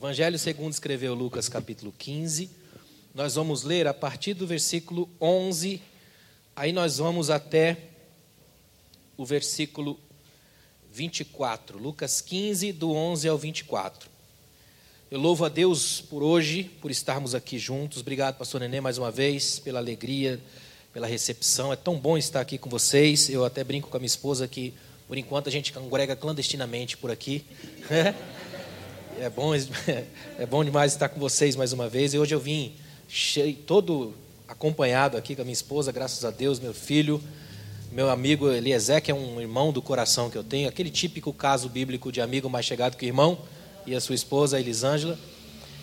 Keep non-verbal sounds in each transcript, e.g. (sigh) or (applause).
Evangelho segundo escreveu Lucas capítulo 15. Nós vamos ler a partir do versículo 11, aí nós vamos até o versículo 24. Lucas 15, do 11 ao 24. Eu louvo a Deus por hoje, por estarmos aqui juntos. Obrigado, pastor Nenê, mais uma vez, pela alegria, pela recepção. É tão bom estar aqui com vocês. Eu até brinco com a minha esposa que, por enquanto, a gente congrega clandestinamente por aqui. É bom, (laughs) é bom demais estar com vocês mais uma vez. E hoje eu vim cheio, todo acompanhado aqui com a minha esposa, graças a Deus, meu filho, meu amigo Eliezer, que é um irmão do coração que eu tenho, aquele típico caso bíblico de amigo mais chegado que irmão, e a sua esposa, Elisângela.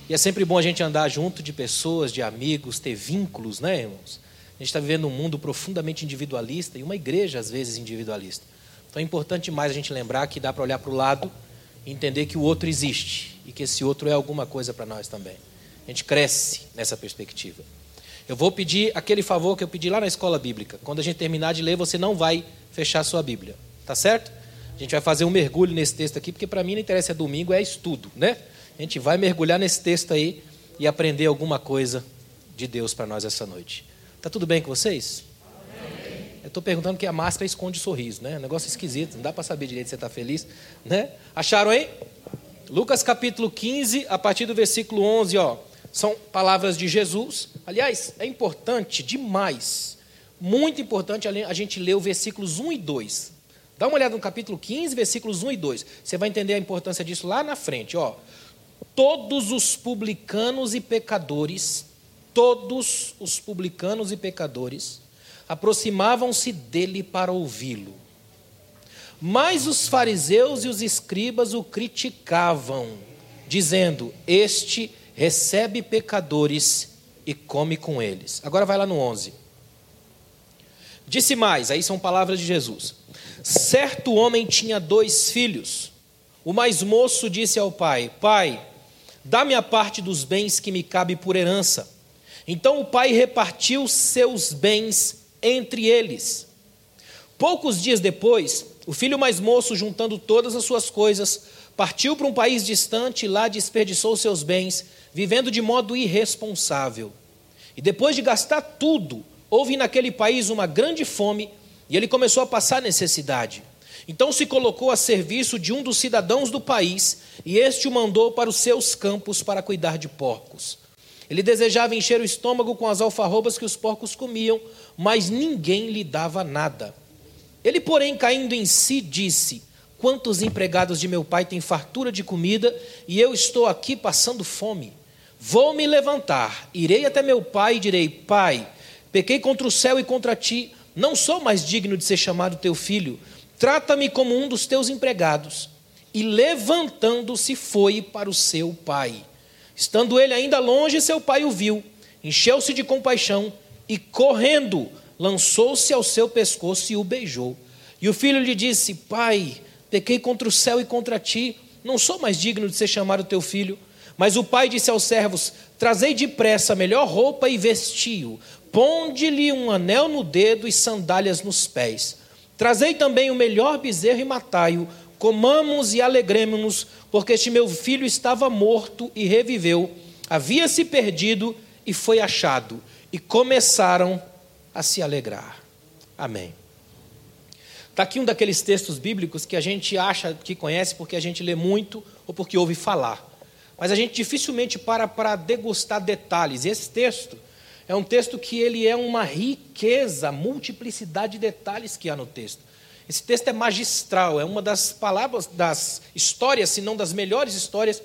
E é sempre bom a gente andar junto de pessoas, de amigos, ter vínculos, né, irmãos? A gente está vivendo um mundo profundamente individualista e uma igreja, às vezes, individualista. Então é importante mais a gente lembrar que dá para olhar para o lado entender que o outro existe e que esse outro é alguma coisa para nós também. A gente cresce nessa perspectiva. Eu vou pedir aquele favor que eu pedi lá na escola bíblica. Quando a gente terminar de ler, você não vai fechar sua Bíblia. Tá certo? A gente vai fazer um mergulho nesse texto aqui, porque para mim não interessa é domingo, é estudo, né? A gente vai mergulhar nesse texto aí e aprender alguma coisa de Deus para nós essa noite. Tá tudo bem com vocês? Eu estou perguntando que a máscara esconde o sorriso, né? Um negócio esquisito, não dá para saber direito se você está feliz, né? Acharam aí? Lucas capítulo 15, a partir do versículo 11, ó. São palavras de Jesus. Aliás, é importante demais, muito importante a gente ler os versículos 1 e 2. Dá uma olhada no capítulo 15, versículos 1 e 2. Você vai entender a importância disso lá na frente, ó. Todos os publicanos e pecadores, todos os publicanos e pecadores, aproximavam-se dele para ouvi-lo. Mas os fariseus e os escribas o criticavam, dizendo: Este recebe pecadores e come com eles. Agora vai lá no 11. Disse mais, aí são palavras de Jesus. Certo homem tinha dois filhos. O mais moço disse ao pai: Pai, dá-me a parte dos bens que me cabe por herança. Então o pai repartiu seus bens entre eles. Poucos dias depois, o filho mais moço, juntando todas as suas coisas, partiu para um país distante e lá desperdiçou seus bens, vivendo de modo irresponsável. E depois de gastar tudo, houve naquele país uma grande fome e ele começou a passar necessidade. Então se colocou a serviço de um dos cidadãos do país e este o mandou para os seus campos para cuidar de porcos. Ele desejava encher o estômago com as alfarrobas que os porcos comiam, mas ninguém lhe dava nada. Ele, porém, caindo em si, disse: Quantos empregados de meu pai têm fartura de comida e eu estou aqui passando fome? Vou me levantar, irei até meu pai e direi: Pai, pequei contra o céu e contra ti, não sou mais digno de ser chamado teu filho. Trata-me como um dos teus empregados. E levantando-se, foi para o seu pai. Estando ele ainda longe, seu pai o viu, encheu-se de compaixão e, correndo, lançou-se ao seu pescoço e o beijou. E o filho lhe disse: Pai, pequei contra o céu e contra ti, não sou mais digno de ser chamado teu filho. Mas o pai disse aos servos: Trazei depressa a melhor roupa e vestiu, ponde-lhe um anel no dedo e sandálias nos pés. Trazei também o melhor bezerro e matai-o, comamos e alegremos-nos, porque este meu filho estava morto e reviveu, havia se perdido e foi achado e começaram a se alegrar. Amém. Está aqui um daqueles textos bíblicos que a gente acha que conhece porque a gente lê muito ou porque ouve falar. Mas a gente dificilmente para para degustar detalhes. Esse texto é um texto que ele é uma riqueza, multiplicidade de detalhes que há no texto. Esse texto é magistral, é uma das palavras, das histórias, se não das melhores histórias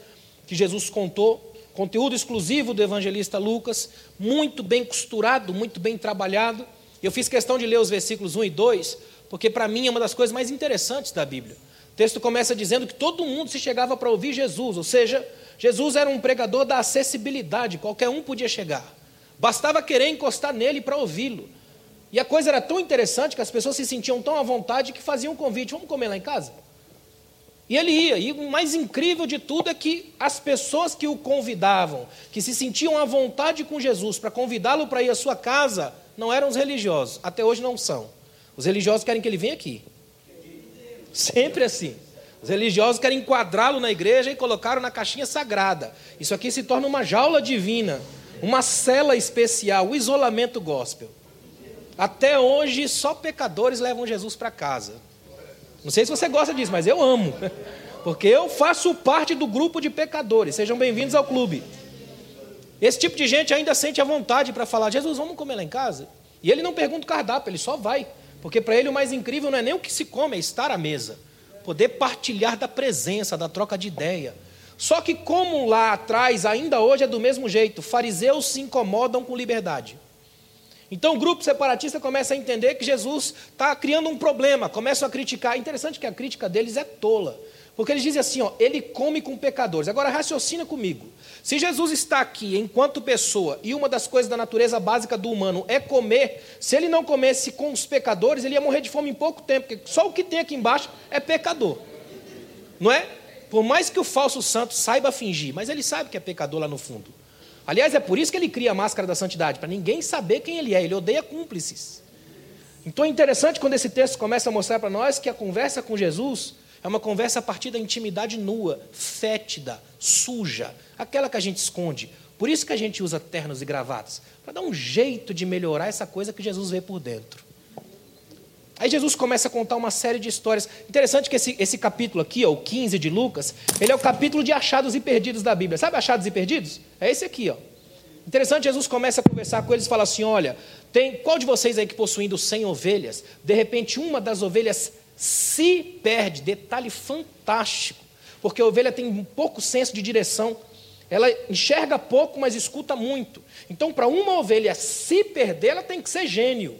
que Jesus contou Conteúdo exclusivo do evangelista Lucas, muito bem costurado, muito bem trabalhado. Eu fiz questão de ler os versículos 1 e 2, porque para mim é uma das coisas mais interessantes da Bíblia. O texto começa dizendo que todo mundo se chegava para ouvir Jesus, ou seja, Jesus era um pregador da acessibilidade, qualquer um podia chegar. Bastava querer encostar nele para ouvi-lo. E a coisa era tão interessante que as pessoas se sentiam tão à vontade que faziam um convite: vamos comer lá em casa? E ele ia. E o mais incrível de tudo é que as pessoas que o convidavam, que se sentiam à vontade com Jesus para convidá-lo para ir à sua casa, não eram os religiosos. Até hoje não são. Os religiosos querem que ele venha aqui. Sempre assim. Os religiosos querem enquadrá-lo na igreja e colocaram na caixinha sagrada. Isso aqui se torna uma jaula divina, uma cela especial, o isolamento gospel. Até hoje, só pecadores levam Jesus para casa. Não sei se você gosta disso, mas eu amo. (laughs) Porque eu faço parte do grupo de pecadores. Sejam bem-vindos ao clube. Esse tipo de gente ainda sente a vontade para falar: Jesus, vamos comer lá em casa? E ele não pergunta o cardápio, ele só vai. Porque para ele o mais incrível não é nem o que se come, é estar à mesa. Poder partilhar da presença, da troca de ideia. Só que, como lá atrás, ainda hoje é do mesmo jeito, fariseus se incomodam com liberdade. Então o grupo separatista começa a entender que Jesus está criando um problema, começam a criticar. Interessante que a crítica deles é tola. Porque eles dizem assim, ó, ele come com pecadores. Agora raciocina comigo. Se Jesus está aqui enquanto pessoa e uma das coisas da natureza básica do humano é comer, se ele não comesse com os pecadores, ele ia morrer de fome em pouco tempo, porque só o que tem aqui embaixo é pecador. Não é? Por mais que o falso santo saiba fingir, mas ele sabe que é pecador lá no fundo. Aliás, é por isso que ele cria a máscara da santidade, para ninguém saber quem ele é. Ele odeia cúmplices. Então é interessante quando esse texto começa a mostrar para nós que a conversa com Jesus é uma conversa a partir da intimidade nua, fétida, suja, aquela que a gente esconde. Por isso que a gente usa ternos e gravatas, para dar um jeito de melhorar essa coisa que Jesus vê por dentro. Aí Jesus começa a contar uma série de histórias. Interessante que esse, esse capítulo aqui, ó, o 15 de Lucas, ele é o capítulo de achados e perdidos da Bíblia. Sabe achados e perdidos? É esse aqui, ó. Interessante, Jesus começa a conversar com eles e fala assim: olha, tem qual de vocês aí que possuindo 100 ovelhas, de repente uma das ovelhas se perde? Detalhe fantástico, porque a ovelha tem um pouco senso de direção, ela enxerga pouco, mas escuta muito. Então, para uma ovelha se perder, ela tem que ser gênio.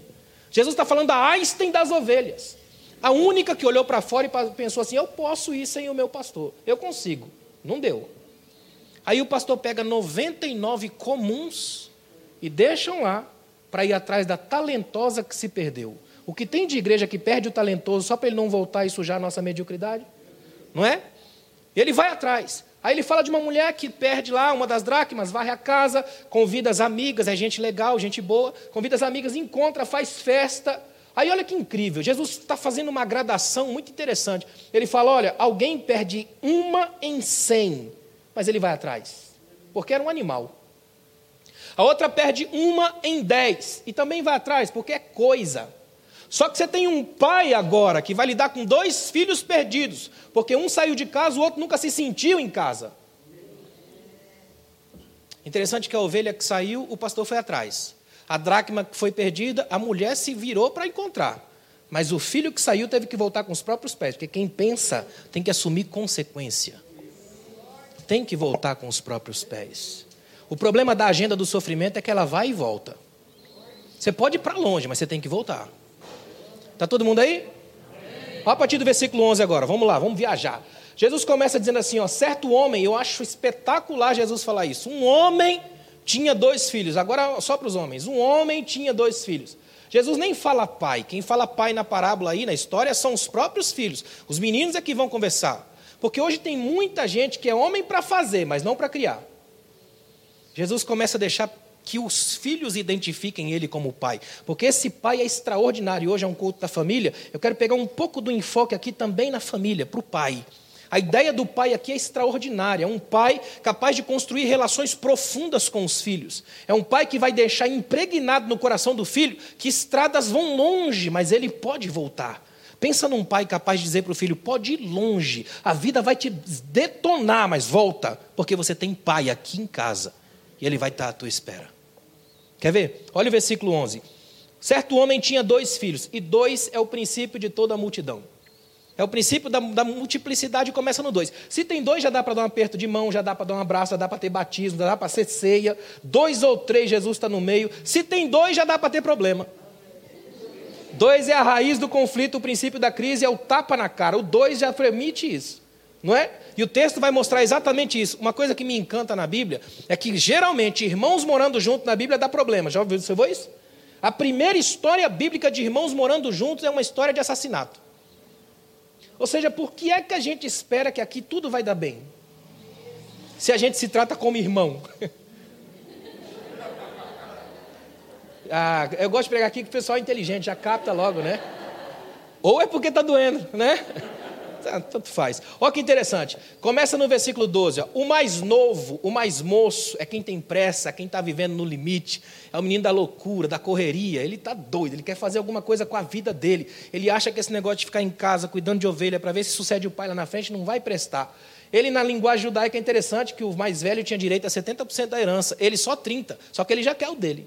Jesus está falando da Einstein das ovelhas. A única que olhou para fora e pensou assim: eu posso ir sem o meu pastor, eu consigo. Não deu. Aí o pastor pega 99 comuns e deixam lá para ir atrás da talentosa que se perdeu. O que tem de igreja que perde o talentoso só para ele não voltar e sujar a nossa mediocridade? Não é? Ele vai atrás. Aí ele fala de uma mulher que perde lá uma das dracmas, varre a casa, convida as amigas, é gente legal, gente boa, convida as amigas, encontra, faz festa. Aí olha que incrível, Jesus está fazendo uma gradação muito interessante. Ele fala: olha, alguém perde uma em cem, mas ele vai atrás, porque era um animal. A outra perde uma em dez, e também vai atrás, porque é coisa. Só que você tem um pai agora que vai lidar com dois filhos perdidos, porque um saiu de casa, o outro nunca se sentiu em casa. Interessante que a ovelha que saiu, o pastor foi atrás. A dracma que foi perdida, a mulher se virou para encontrar. Mas o filho que saiu teve que voltar com os próprios pés, porque quem pensa tem que assumir consequência. Tem que voltar com os próprios pés. O problema da agenda do sofrimento é que ela vai e volta. Você pode ir para longe, mas você tem que voltar. Está todo mundo aí? A partir do versículo 11 agora, vamos lá, vamos viajar. Jesus começa dizendo assim: ó, certo homem, eu acho espetacular Jesus falar isso. Um homem tinha dois filhos, agora só para os homens. Um homem tinha dois filhos. Jesus nem fala pai, quem fala pai na parábola aí, na história, são os próprios filhos. Os meninos é que vão conversar. Porque hoje tem muita gente que é homem para fazer, mas não para criar. Jesus começa a deixar que os filhos identifiquem ele como pai, porque esse pai é extraordinário. Hoje é um culto da família. Eu quero pegar um pouco do enfoque aqui também na família, para o pai. A ideia do pai aqui é extraordinária. É um pai capaz de construir relações profundas com os filhos. É um pai que vai deixar impregnado no coração do filho que estradas vão longe, mas ele pode voltar. Pensa num pai capaz de dizer para o filho: pode ir longe, a vida vai te detonar, mas volta, porque você tem pai aqui em casa e ele vai estar à tua espera. Quer ver? Olha o versículo 11. Certo homem tinha dois filhos, e dois é o princípio de toda a multidão. É o princípio da, da multiplicidade começa no dois. Se tem dois, já dá para dar um aperto de mão, já dá para dar um abraço, já dá para ter batismo, já dá para ser ceia. Dois ou três, Jesus está no meio. Se tem dois, já dá para ter problema. Dois é a raiz do conflito, o princípio da crise é o tapa na cara. O dois já permite isso, não é? E o texto vai mostrar exatamente isso. Uma coisa que me encanta na Bíblia é que geralmente irmãos morando juntos na Bíblia dá problema. Já ouviu você viu isso? A primeira história bíblica de irmãos morando juntos é uma história de assassinato. Ou seja, por que é que a gente espera que aqui tudo vai dar bem? Se a gente se trata como irmão. (laughs) ah, eu gosto de pregar aqui que o pessoal é inteligente, já capta logo, né? Ou é porque está doendo, né? Ah, tanto faz. Olha que interessante. Começa no versículo 12. Ó. O mais novo, o mais moço, é quem tem pressa, é quem está vivendo no limite. É o menino da loucura, da correria. Ele está doido, ele quer fazer alguma coisa com a vida dele. Ele acha que esse negócio de ficar em casa cuidando de ovelha para ver se sucede o pai lá na frente não vai prestar. Ele, na linguagem judaica, é interessante que o mais velho tinha direito a 70% da herança, ele só 30%, só que ele já quer o dele.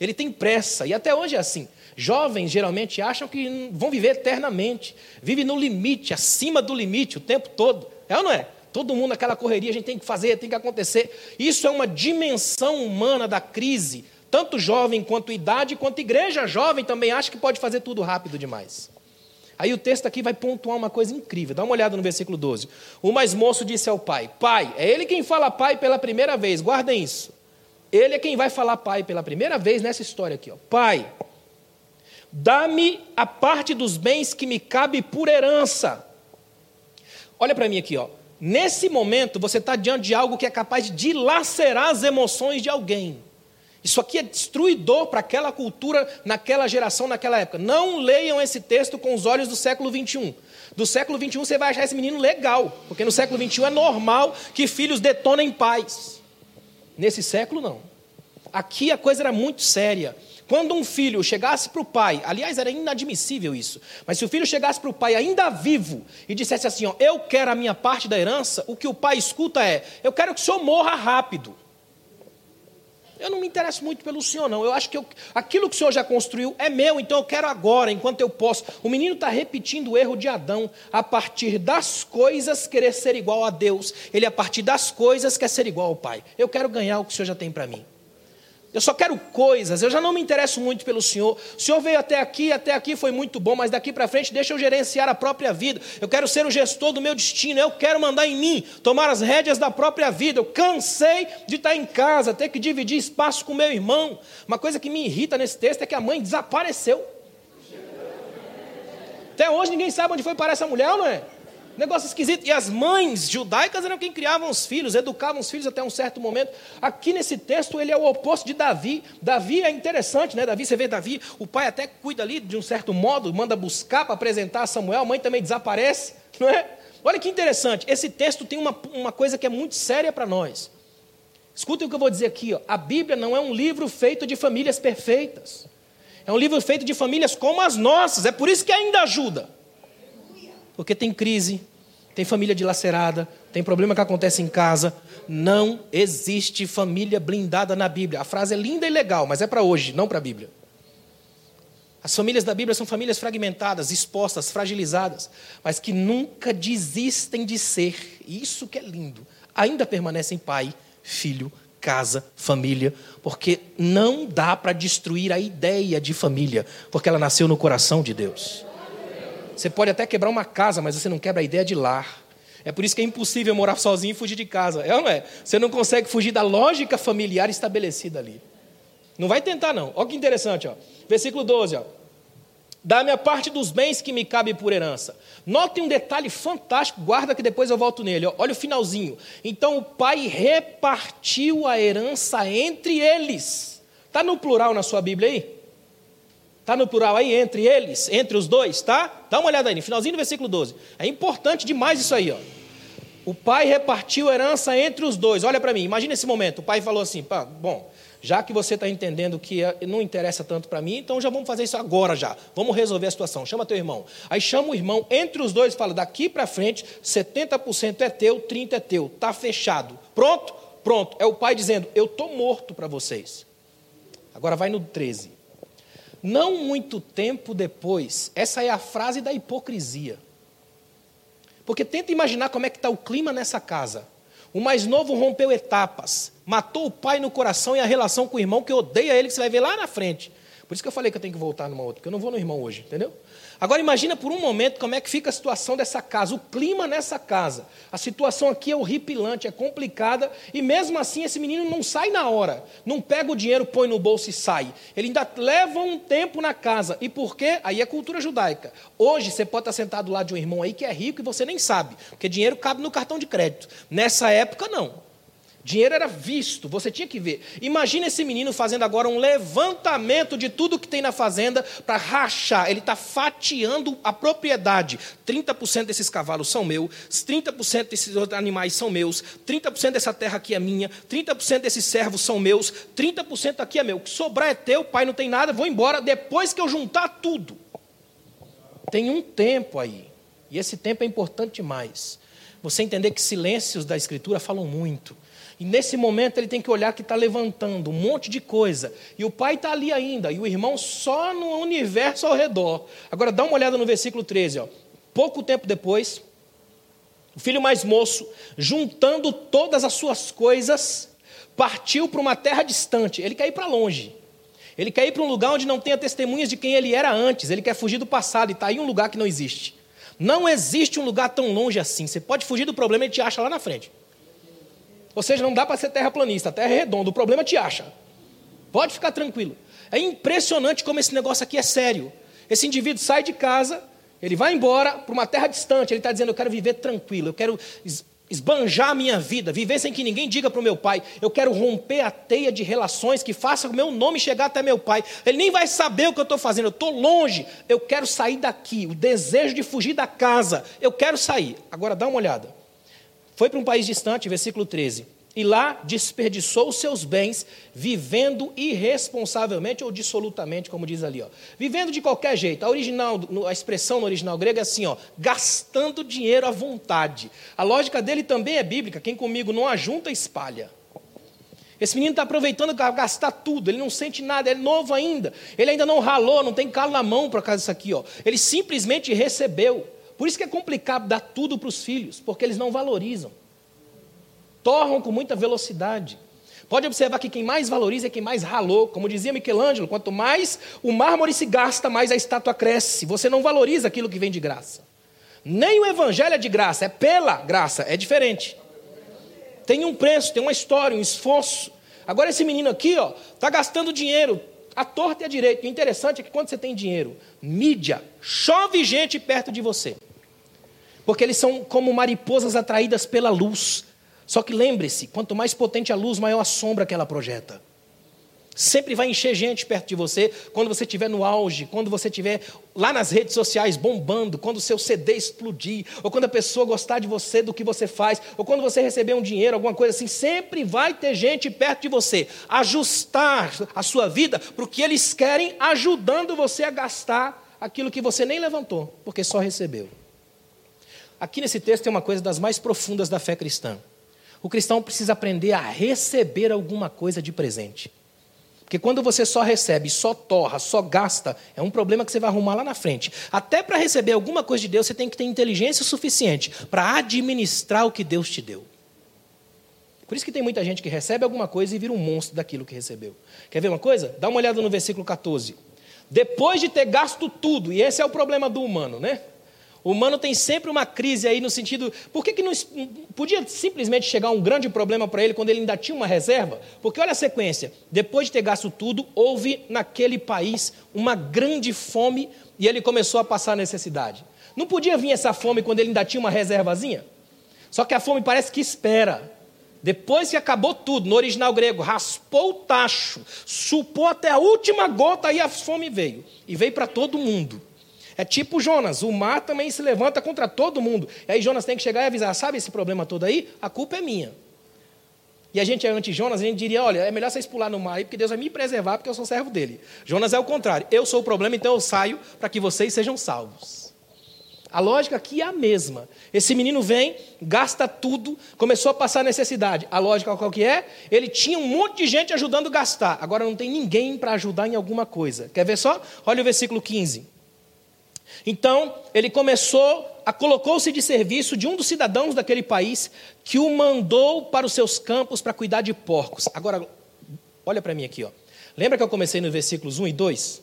Ele tem pressa, e até hoje é assim. Jovens geralmente acham que vão viver eternamente, vivem no limite, acima do limite o tempo todo. É ou não é? Todo mundo naquela correria, a gente tem que fazer, tem que acontecer. Isso é uma dimensão humana da crise. Tanto jovem quanto idade, quanto igreja jovem também acha que pode fazer tudo rápido demais. Aí o texto aqui vai pontuar uma coisa incrível. Dá uma olhada no versículo 12. O mais moço disse ao pai: Pai, é ele quem fala pai pela primeira vez, guardem isso. Ele é quem vai falar pai pela primeira vez nessa história aqui. Ó. Pai, dá-me a parte dos bens que me cabe por herança. Olha para mim aqui, ó. Nesse momento, você está diante de algo que é capaz de dilacerar as emoções de alguém. Isso aqui é destruidor para aquela cultura, naquela geração, naquela época. Não leiam esse texto com os olhos do século 21. Do século 21 você vai achar esse menino legal, porque no século 21 é normal que filhos detonem pais. Nesse século, não. Aqui a coisa era muito séria. Quando um filho chegasse para o pai, aliás, era inadmissível isso, mas se o filho chegasse para o pai ainda vivo e dissesse assim: ó, Eu quero a minha parte da herança, o que o pai escuta é: Eu quero que o senhor morra rápido. Eu não me interesso muito pelo senhor, não. Eu acho que eu, aquilo que o senhor já construiu é meu, então eu quero agora, enquanto eu posso. O menino está repetindo o erro de Adão. A partir das coisas, querer ser igual a Deus. Ele, a partir das coisas, quer ser igual ao Pai. Eu quero ganhar o que o senhor já tem para mim. Eu só quero coisas, eu já não me interesso muito pelo Senhor. O Senhor veio até aqui, até aqui foi muito bom, mas daqui para frente deixa eu gerenciar a própria vida. Eu quero ser o gestor do meu destino, eu quero mandar em mim, tomar as rédeas da própria vida. Eu cansei de estar em casa, ter que dividir espaço com meu irmão. Uma coisa que me irrita nesse texto é que a mãe desapareceu. Até hoje ninguém sabe onde foi para essa mulher, não é? Negócio esquisito. E as mães judaicas eram quem criavam os filhos, educavam os filhos até um certo momento. Aqui nesse texto ele é o oposto de Davi. Davi é interessante, né? Davi, você vê Davi, o pai até cuida ali de um certo modo, manda buscar para apresentar a Samuel, a mãe também desaparece, não é? Olha que interessante, esse texto tem uma, uma coisa que é muito séria para nós. Escutem o que eu vou dizer aqui, ó. a Bíblia não é um livro feito de famílias perfeitas. É um livro feito de famílias como as nossas, é por isso que ainda ajuda. Porque tem crise, tem família dilacerada, tem problema que acontece em casa. Não existe família blindada na Bíblia. A frase é linda e legal, mas é para hoje, não para a Bíblia. As famílias da Bíblia são famílias fragmentadas, expostas, fragilizadas, mas que nunca desistem de ser, isso que é lindo, ainda permanecem pai, filho, casa, família, porque não dá para destruir a ideia de família, porque ela nasceu no coração de Deus. Você pode até quebrar uma casa, mas você não quebra a ideia de lar. É por isso que é impossível morar sozinho e fugir de casa. É ou não é? Você não consegue fugir da lógica familiar estabelecida ali. Não vai tentar, não. Olha que interessante, ó. Versículo 12, ó. Dá-me a parte dos bens que me cabe por herança. Notem um detalhe fantástico, guarda que depois eu volto nele. Ó. Olha o finalzinho. Então o pai repartiu a herança entre eles. Está no plural na sua Bíblia aí? Está no plural aí, entre eles, entre os dois, tá? Dá uma olhada aí, no finalzinho do versículo 12. É importante demais isso aí, ó. O pai repartiu herança entre os dois. Olha para mim, imagina esse momento. O pai falou assim: Pá, bom, já que você está entendendo que é, não interessa tanto para mim, então já vamos fazer isso agora já. Vamos resolver a situação. Chama teu irmão. Aí chama o irmão, entre os dois, fala: daqui para frente, 70% é teu, 30% é teu. Está fechado. Pronto? Pronto. É o pai dizendo: Eu estou morto para vocês. Agora vai no 13. Não muito tempo depois, essa é a frase da hipocrisia. Porque tenta imaginar como é que está o clima nessa casa. O mais novo rompeu etapas, matou o pai no coração e a relação com o irmão que odeia ele, que você vai ver lá na frente. Por isso que eu falei que eu tenho que voltar numa outra, porque eu não vou no irmão hoje, entendeu? Agora imagina por um momento como é que fica a situação dessa casa, o clima nessa casa. A situação aqui é horripilante, é complicada, e mesmo assim esse menino não sai na hora. Não pega o dinheiro, põe no bolso e sai. Ele ainda leva um tempo na casa. E por quê? Aí é cultura judaica. Hoje você pode estar sentado lá de um irmão aí que é rico e você nem sabe, porque dinheiro cabe no cartão de crédito. Nessa época não. Dinheiro era visto, você tinha que ver. Imagina esse menino fazendo agora um levantamento de tudo que tem na fazenda para rachar. Ele está fatiando a propriedade. 30% desses cavalos são meus, 30% desses animais são meus, 30% dessa terra aqui é minha, 30% desses servos são meus, 30% aqui é meu. O que sobrar é teu, pai não tem nada, vou embora depois que eu juntar tudo. Tem um tempo aí, e esse tempo é importante demais. Você entender que silêncios da Escritura falam muito. E nesse momento ele tem que olhar que está levantando um monte de coisa. E o pai está ali ainda, e o irmão só no universo ao redor. Agora dá uma olhada no versículo 13. Ó. Pouco tempo depois, o filho mais moço, juntando todas as suas coisas, partiu para uma terra distante. Ele quer ir para longe. Ele quer ir para um lugar onde não tenha testemunhas de quem ele era antes. Ele quer fugir do passado e está aí um lugar que não existe. Não existe um lugar tão longe assim. Você pode fugir do problema e te acha lá na frente. Ou seja, não dá para ser terraplanista, a terra é redonda, o problema te acha. Pode ficar tranquilo. É impressionante como esse negócio aqui é sério. Esse indivíduo sai de casa, ele vai embora para uma terra distante, ele está dizendo: Eu quero viver tranquilo, eu quero esbanjar a minha vida, viver sem que ninguém diga para o meu pai, eu quero romper a teia de relações que faça o meu nome chegar até meu pai. Ele nem vai saber o que eu estou fazendo, eu estou longe, eu quero sair daqui, o desejo de fugir da casa, eu quero sair. Agora dá uma olhada. Foi para um país distante, versículo 13. E lá desperdiçou os seus bens, vivendo irresponsavelmente ou dissolutamente, como diz ali. Ó. Vivendo de qualquer jeito. A, original, a expressão no original grego é assim: ó, gastando dinheiro à vontade. A lógica dele também é bíblica: quem comigo não ajunta, espalha. Esse menino está aproveitando para gastar tudo, ele não sente nada, é novo ainda. Ele ainda não ralou, não tem calo na mão por causa disso aqui. Ó. Ele simplesmente recebeu. Por isso que é complicado dar tudo para os filhos, porque eles não valorizam. Torram com muita velocidade. Pode observar que quem mais valoriza é quem mais ralou. Como dizia Michelangelo, quanto mais o mármore se gasta, mais a estátua cresce. Você não valoriza aquilo que vem de graça. Nem o evangelho é de graça, é pela graça, é diferente. Tem um preço, tem uma história, um esforço. Agora esse menino aqui, ó, está gastando dinheiro, a torta e a direita. O interessante é que quando você tem dinheiro, mídia, chove gente perto de você. Porque eles são como mariposas atraídas pela luz. Só que lembre-se: quanto mais potente a luz, maior a sombra que ela projeta. Sempre vai encher gente perto de você quando você estiver no auge, quando você estiver lá nas redes sociais bombando, quando o seu CD explodir, ou quando a pessoa gostar de você, do que você faz, ou quando você receber um dinheiro, alguma coisa assim, sempre vai ter gente perto de você. Ajustar a sua vida para o que eles querem, ajudando você a gastar aquilo que você nem levantou, porque só recebeu. Aqui nesse texto tem uma coisa das mais profundas da fé cristã. O cristão precisa aprender a receber alguma coisa de presente. Porque quando você só recebe, só torra, só gasta, é um problema que você vai arrumar lá na frente. Até para receber alguma coisa de Deus, você tem que ter inteligência suficiente para administrar o que Deus te deu. Por isso que tem muita gente que recebe alguma coisa e vira um monstro daquilo que recebeu. Quer ver uma coisa? Dá uma olhada no versículo 14. Depois de ter gasto tudo, e esse é o problema do humano, né? O humano tem sempre uma crise aí no sentido. Por que, que não podia simplesmente chegar um grande problema para ele quando ele ainda tinha uma reserva? Porque olha a sequência: depois de ter gasto tudo, houve naquele país uma grande fome e ele começou a passar necessidade. Não podia vir essa fome quando ele ainda tinha uma reservazinha? Só que a fome parece que espera. Depois que acabou tudo, no original grego, raspou o tacho, chupou até a última gota, aí a fome veio. E veio para todo mundo. É tipo Jonas, o mar também se levanta contra todo mundo. E aí Jonas tem que chegar e avisar: sabe esse problema todo aí? A culpa é minha. E a gente é anti-Jonas, a gente diria: olha, é melhor vocês pular no mar aí, porque Deus vai me preservar, porque eu sou servo dele. Jonas é o contrário: eu sou o problema, então eu saio para que vocês sejam salvos. A lógica aqui é a mesma. Esse menino vem, gasta tudo, começou a passar necessidade. A lógica qual que é? Ele tinha um monte de gente ajudando a gastar. Agora não tem ninguém para ajudar em alguma coisa. Quer ver só? Olha o versículo 15. Então, ele começou a colocou-se de serviço de um dos cidadãos daquele país que o mandou para os seus campos para cuidar de porcos. Agora, olha para mim aqui, ó. Lembra que eu comecei nos versículos 1 e 2?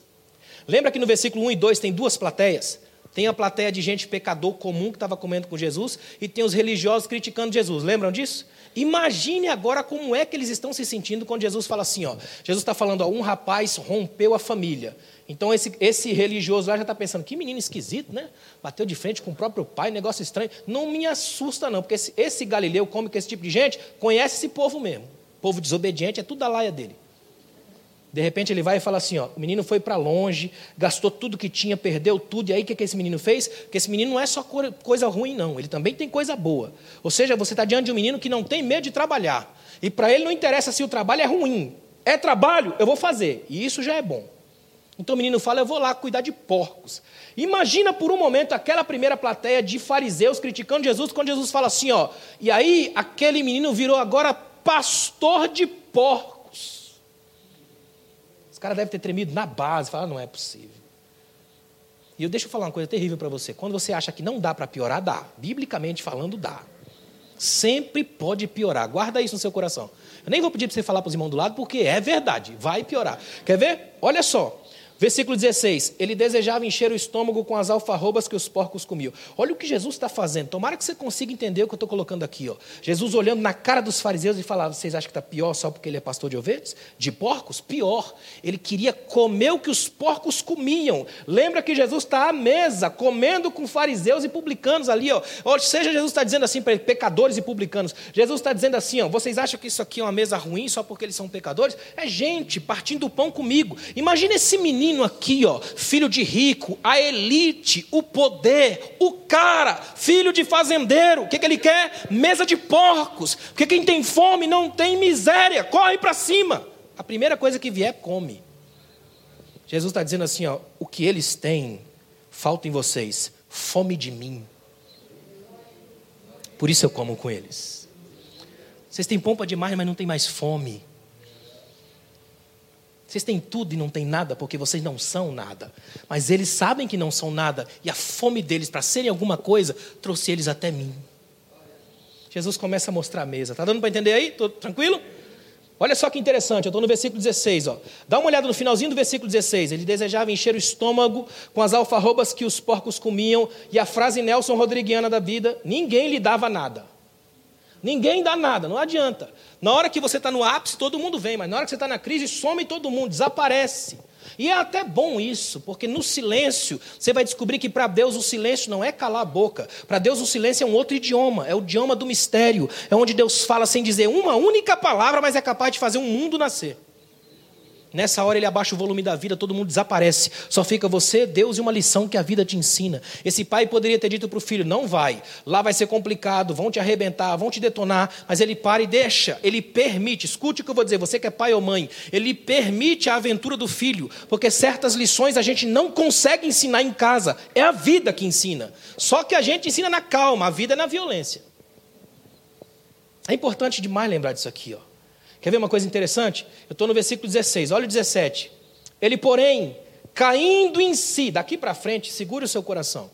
Lembra que no versículo 1 e 2 tem duas plateias? Tem a plateia de gente pecador comum que estava comendo com Jesus e tem os religiosos criticando Jesus. Lembram disso? Imagine agora como é que eles estão se sentindo quando Jesus fala assim: ó, Jesus está falando, ó, um rapaz rompeu a família. Então esse, esse religioso lá já está pensando, que menino esquisito, né? Bateu de frente com o próprio pai, negócio estranho. Não me assusta, não, porque esse, esse Galileu come com esse tipo de gente, conhece esse povo mesmo. Povo desobediente, é tudo da laia dele. De repente ele vai e fala assim: ó, o menino foi para longe, gastou tudo que tinha, perdeu tudo, e aí o que, que esse menino fez? Porque esse menino não é só coisa ruim, não, ele também tem coisa boa. Ou seja, você está diante de um menino que não tem medo de trabalhar, e para ele não interessa se o trabalho é ruim, é trabalho, eu vou fazer, e isso já é bom. Então o menino fala: eu vou lá cuidar de porcos. Imagina por um momento aquela primeira plateia de fariseus criticando Jesus, quando Jesus fala assim: ó, e aí aquele menino virou agora pastor de porcos. Os caras devem ter tremido na base, falar, não é possível. E eu deixo eu falar uma coisa terrível para você. Quando você acha que não dá para piorar, dá. Biblicamente falando, dá. Sempre pode piorar. Guarda isso no seu coração. Eu nem vou pedir para você falar para os irmãos do lado, porque é verdade. Vai piorar. Quer ver? Olha só. Versículo 16: Ele desejava encher o estômago com as alfarrobas que os porcos comiam. Olha o que Jesus está fazendo. Tomara que você consiga entender o que eu estou colocando aqui. Ó. Jesus olhando na cara dos fariseus e falava: Vocês acham que está pior só porque ele é pastor de ovelhas? De porcos? Pior. Ele queria comer o que os porcos comiam. Lembra que Jesus está à mesa, comendo com fariseus e publicanos ali. Ó. Ou seja, Jesus está dizendo assim para pecadores e publicanos. Jesus está dizendo assim: ó, Vocês acham que isso aqui é uma mesa ruim só porque eles são pecadores? É gente partindo o pão comigo. Imagina esse menino menino aqui, ó, filho de rico, a elite, o poder, o cara, filho de fazendeiro, o que, que ele quer? Mesa de porcos, porque quem tem fome não tem miséria, corre para cima. A primeira coisa que vier, come. Jesus está dizendo assim: ó, o que eles têm, falta em vocês, fome de mim. Por isso eu como com eles. Vocês têm pompa demais, mas não tem mais fome. Vocês têm tudo e não têm nada porque vocês não são nada. Mas eles sabem que não são nada e a fome deles para serem alguma coisa trouxe eles até mim. Jesus começa a mostrar a mesa. Está dando para entender aí? Tô tranquilo? Olha só que interessante, eu estou no versículo 16. Ó. Dá uma olhada no finalzinho do versículo 16. Ele desejava encher o estômago com as alfarrobas que os porcos comiam. E a frase Nelson Rodriguiana da vida: ninguém lhe dava nada. Ninguém dá nada, não adianta. Na hora que você está no ápice, todo mundo vem, mas na hora que você está na crise, some todo mundo, desaparece. E é até bom isso, porque no silêncio você vai descobrir que para Deus o silêncio não é calar a boca. Para Deus o silêncio é um outro idioma, é o idioma do mistério. É onde Deus fala sem dizer uma única palavra, mas é capaz de fazer um mundo nascer. Nessa hora ele abaixa o volume da vida, todo mundo desaparece. Só fica você, Deus e uma lição que a vida te ensina. Esse pai poderia ter dito para o filho: não vai, lá vai ser complicado, vão te arrebentar, vão te detonar. Mas ele para e deixa, ele permite. Escute o que eu vou dizer, você que é pai ou mãe, ele permite a aventura do filho, porque certas lições a gente não consegue ensinar em casa, é a vida que ensina. Só que a gente ensina na calma, a vida é na violência. É importante demais lembrar disso aqui, ó. Quer ver uma coisa interessante? Eu estou no versículo 16, olha o 17. Ele, porém, caindo em si, daqui para frente, segure o seu coração.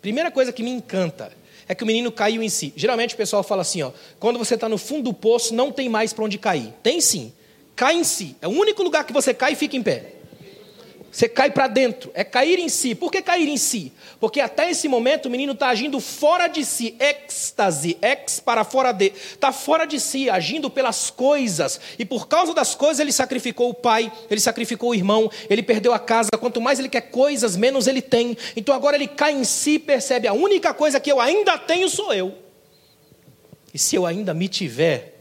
Primeira coisa que me encanta é que o menino caiu em si. Geralmente o pessoal fala assim: ó, quando você está no fundo do poço, não tem mais para onde cair. Tem sim. Cai em si. É o único lugar que você cai e fica em pé. Você cai para dentro, é cair em si. Por que cair em si? Porque até esse momento o menino está agindo fora de si, êxtase, ex para fora de, está fora de si, agindo pelas coisas. E por causa das coisas ele sacrificou o pai, ele sacrificou o irmão, ele perdeu a casa. Quanto mais ele quer coisas, menos ele tem. Então agora ele cai em si e percebe: a única coisa que eu ainda tenho sou eu. E se eu ainda me tiver,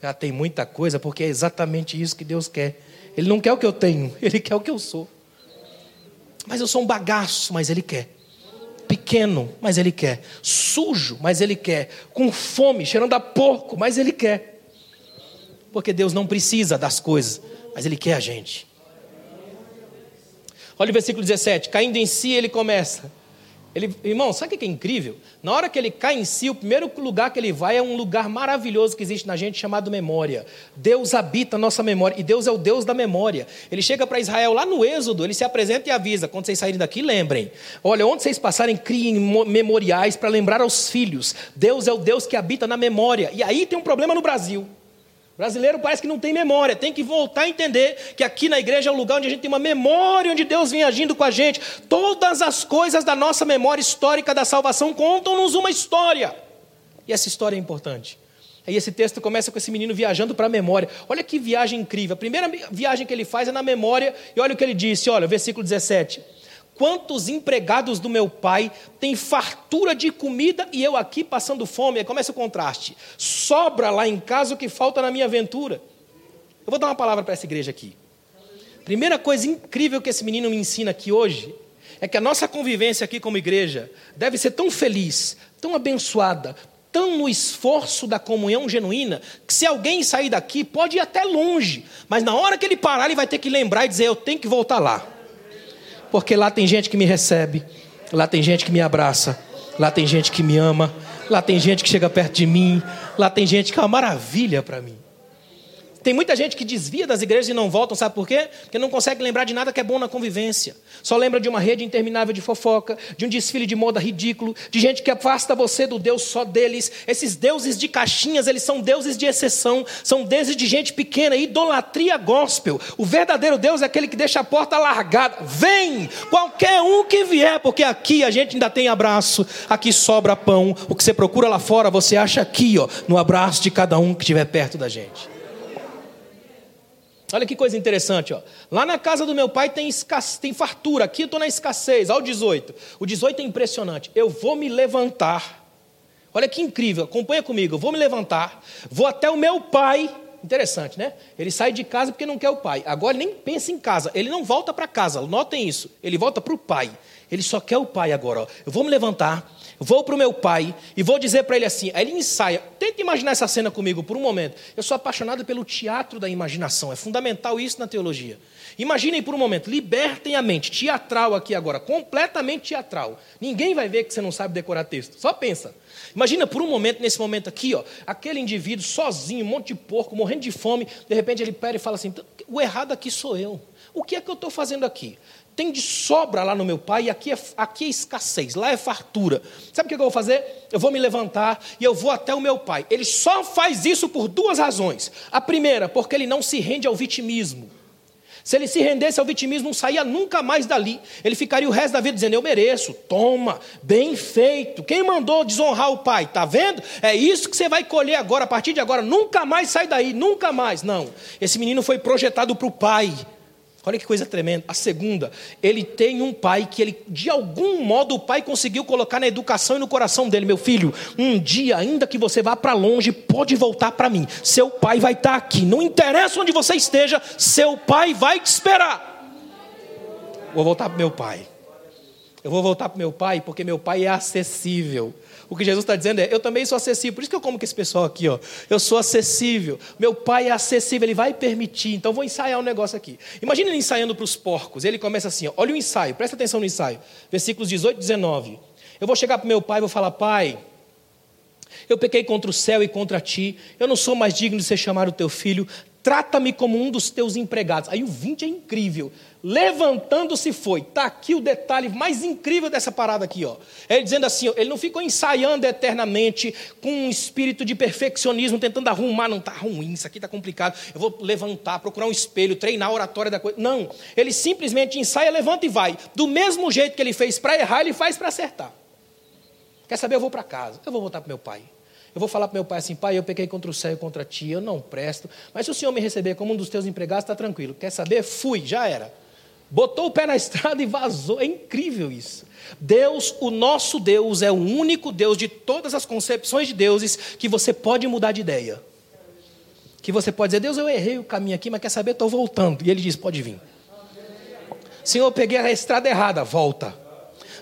já tem muita coisa, porque é exatamente isso que Deus quer ele não quer o que eu tenho, (laughs) ele quer o que eu sou. Mas eu sou um bagaço, mas ele quer. Pequeno, mas ele quer. Sujo, mas ele quer. Com fome, cheirando a porco, mas ele quer. Porque Deus não precisa das coisas, mas ele quer a gente. Olha o versículo 17: caindo em si, ele começa. Ele, irmão, sabe o que é incrível? Na hora que ele cai em si, o primeiro lugar que ele vai é um lugar maravilhoso que existe na gente chamado memória. Deus habita a nossa memória e Deus é o Deus da memória. Ele chega para Israel lá no Êxodo, ele se apresenta e avisa: quando vocês saírem daqui, lembrem. Olha, onde vocês passarem, criem memoriais para lembrar aos filhos. Deus é o Deus que habita na memória. E aí tem um problema no Brasil. Brasileiro parece que não tem memória, tem que voltar a entender que aqui na igreja é um lugar onde a gente tem uma memória, onde Deus vem agindo com a gente. Todas as coisas da nossa memória histórica da salvação contam-nos uma história. E essa história é importante. Aí esse texto começa com esse menino viajando para a memória. Olha que viagem incrível. A primeira viagem que ele faz é na memória, e olha o que ele disse, olha, versículo 17. Quantos empregados do meu pai têm fartura de comida e eu aqui passando fome? Aí começa o contraste. Sobra lá em casa o que falta na minha aventura. Eu vou dar uma palavra para essa igreja aqui. Primeira coisa incrível que esse menino me ensina aqui hoje é que a nossa convivência aqui como igreja deve ser tão feliz, tão abençoada, tão no esforço da comunhão genuína, que se alguém sair daqui, pode ir até longe, mas na hora que ele parar, ele vai ter que lembrar e dizer: Eu tenho que voltar lá porque lá tem gente que me recebe, lá tem gente que me abraça, lá tem gente que me ama, lá tem gente que chega perto de mim, lá tem gente que é uma maravilha para mim. Tem muita gente que desvia das igrejas e não voltam, sabe por quê? Porque não consegue lembrar de nada que é bom na convivência. Só lembra de uma rede interminável de fofoca, de um desfile de moda ridículo, de gente que afasta você do Deus só deles. Esses deuses de caixinhas, eles são deuses de exceção, são deuses de gente pequena, idolatria gospel. O verdadeiro Deus é aquele que deixa a porta largada. Vem, qualquer um que vier, porque aqui a gente ainda tem abraço, aqui sobra pão. O que você procura lá fora, você acha aqui, ó, no abraço de cada um que estiver perto da gente. Olha que coisa interessante, ó. Lá na casa do meu pai tem, escasse, tem fartura, aqui eu estou na escassez. Olha o 18. O 18 é impressionante. Eu vou me levantar. Olha que incrível, acompanha comigo. Eu vou me levantar, vou até o meu pai. Interessante, né? Ele sai de casa porque não quer o pai. Agora ele nem pensa em casa, ele não volta para casa. Notem isso. Ele volta para o pai. Ele só quer o pai agora. Ó. Eu vou me levantar, vou para o meu pai e vou dizer para ele assim. Aí ele ensaia. Tenta imaginar essa cena comigo por um momento. Eu sou apaixonado pelo teatro da imaginação. É fundamental isso na teologia. Imaginem por um momento, libertem a mente, teatral aqui agora, completamente teatral. Ninguém vai ver que você não sabe decorar texto. Só pensa. Imagina por um momento, nesse momento aqui, ó, aquele indivíduo sozinho, um monte de porco, morrendo de fome, de repente ele pega e fala assim: o errado aqui sou eu. O que é que eu estou fazendo aqui? Tem de sobra lá no meu pai, e aqui é, aqui é escassez, lá é fartura. Sabe o que eu vou fazer? Eu vou me levantar e eu vou até o meu pai. Ele só faz isso por duas razões. A primeira, porque ele não se rende ao vitimismo. Se ele se rendesse ao vitimismo, não saía nunca mais dali. Ele ficaria o resto da vida dizendo: Eu mereço, toma, bem feito. Quem mandou desonrar o pai? Está vendo? É isso que você vai colher agora, a partir de agora. Nunca mais sai daí, nunca mais. Não. Esse menino foi projetado para o pai. Olha que coisa tremenda. A segunda, ele tem um pai que ele, de algum modo, o pai conseguiu colocar na educação e no coração dele, meu filho, um dia, ainda que você vá para longe, pode voltar para mim. Seu pai vai estar tá aqui. Não interessa onde você esteja, seu pai vai te esperar. Vou voltar para meu pai. Eu vou voltar para meu pai porque meu pai é acessível. O que Jesus está dizendo é: eu também sou acessível. Por isso que eu como com esse pessoal aqui, ó. Eu sou acessível. Meu pai é acessível, ele vai permitir. Então vou ensaiar um negócio aqui. Imagina ele ensaiando para os porcos. Ele começa assim: ó, olha o ensaio, presta atenção no ensaio. Versículos 18 e 19. Eu vou chegar para meu pai e vou falar: Pai, eu pequei contra o céu e contra ti. Eu não sou mais digno de ser chamado teu filho. Trata-me como um dos teus empregados. Aí o 20 é incrível. Levantando-se foi. Está aqui o detalhe mais incrível dessa parada aqui. Ó. Ele dizendo assim: ó, ele não ficou ensaiando eternamente com um espírito de perfeccionismo, tentando arrumar. Não está ruim, isso aqui está complicado. Eu vou levantar, procurar um espelho, treinar a oratória da coisa. Não. Ele simplesmente ensaia, levanta e vai. Do mesmo jeito que ele fez para errar, ele faz para acertar. Quer saber? Eu vou para casa. Eu vou voltar para meu pai. Eu vou falar para meu pai assim, pai, eu pequei contra o céu e contra ti, eu não presto. Mas se o senhor me receber como um dos teus empregados, está tranquilo. Quer saber? Fui, já era. Botou o pé na (laughs) estrada e vazou. É incrível isso. Deus, o nosso Deus, é o único Deus de todas as concepções de deuses que você pode mudar de ideia. Que você pode dizer, Deus, eu errei o caminho aqui, mas quer saber? Estou voltando. E ele diz, pode vir. Senhor, eu peguei a estrada errada, volta.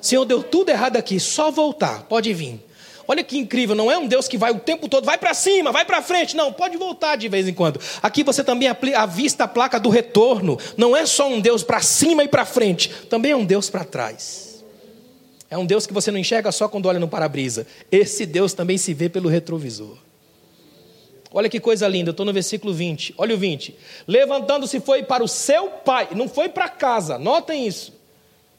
Senhor, deu tudo errado aqui, só voltar, pode vir. Olha que incrível, não é um Deus que vai o tempo todo, vai para cima, vai para frente. Não, pode voltar de vez em quando. Aqui você também avista a placa do retorno. Não é só um Deus para cima e para frente, também é um Deus para trás. É um Deus que você não enxerga só quando olha no para-brisa. Esse Deus também se vê pelo retrovisor. Olha que coisa linda, eu estou no versículo 20. Olha o 20. Levantando-se foi para o seu pai, não foi para casa, notem isso.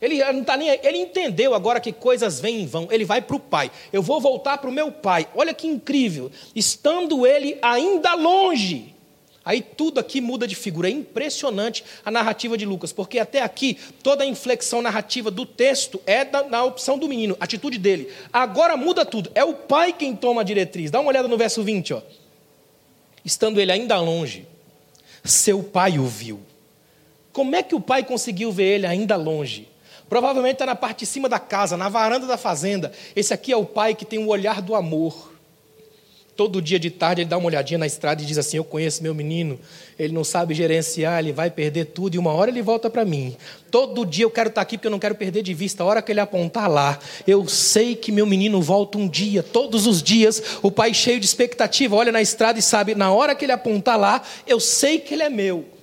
Ele não tá nem ele entendeu agora que coisas vêm em vão. Ele vai para o pai. Eu vou voltar para o meu pai. Olha que incrível. Estando ele ainda longe. Aí tudo aqui muda de figura. É impressionante a narrativa de Lucas, porque até aqui toda a inflexão narrativa do texto é da, na opção do menino, atitude dele. Agora muda tudo. É o pai quem toma a diretriz. Dá uma olhada no verso 20, ó. Estando ele ainda longe, seu pai o viu. Como é que o pai conseguiu ver ele ainda longe? Provavelmente está na parte de cima da casa, na varanda da fazenda. Esse aqui é o pai que tem o olhar do amor. Todo dia de tarde ele dá uma olhadinha na estrada e diz assim: Eu conheço meu menino, ele não sabe gerenciar, ele vai perder tudo, e uma hora ele volta para mim. Todo dia eu quero estar tá aqui porque eu não quero perder de vista. A hora que ele apontar lá, eu sei que meu menino volta um dia, todos os dias. O pai, cheio de expectativa, olha na estrada e sabe: na hora que ele apontar lá, eu sei que ele é meu.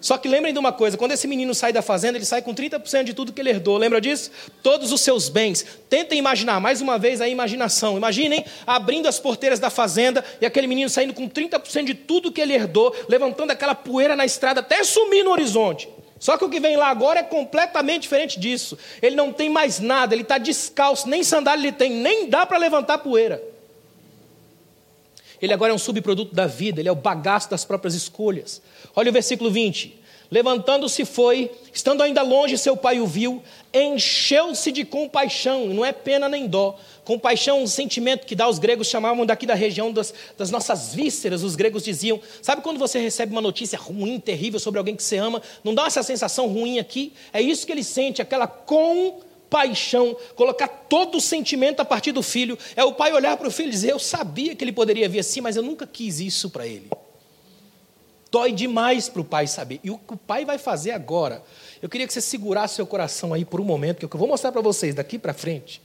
Só que lembrem de uma coisa: quando esse menino sai da fazenda, ele sai com 30% de tudo que ele herdou. Lembra disso? Todos os seus bens. Tentem imaginar, mais uma vez, a imaginação. Imaginem abrindo as porteiras da fazenda e aquele menino saindo com 30% de tudo que ele herdou, levantando aquela poeira na estrada até sumir no horizonte. Só que o que vem lá agora é completamente diferente disso. Ele não tem mais nada, ele está descalço, nem sandália ele tem, nem dá para levantar poeira. Ele agora é um subproduto da vida, ele é o bagaço das próprias escolhas. Olha o versículo 20. Levantando-se foi, estando ainda longe, seu pai o viu, encheu-se de compaixão, não é pena nem dó. Compaixão é um sentimento que dá, os gregos chamavam daqui da região das, das nossas vísceras, os gregos diziam. Sabe quando você recebe uma notícia ruim, terrível sobre alguém que você ama? Não dá essa sensação ruim aqui? É isso que ele sente, aquela compaixão paixão, colocar todo o sentimento a partir do filho. É o pai olhar para o filho e dizer: Eu sabia que ele poderia vir assim, mas eu nunca quis isso para ele. Dói demais para o pai saber. E o que o pai vai fazer agora? Eu queria que você segurasse seu coração aí por um momento, que eu vou mostrar para vocês daqui para frente.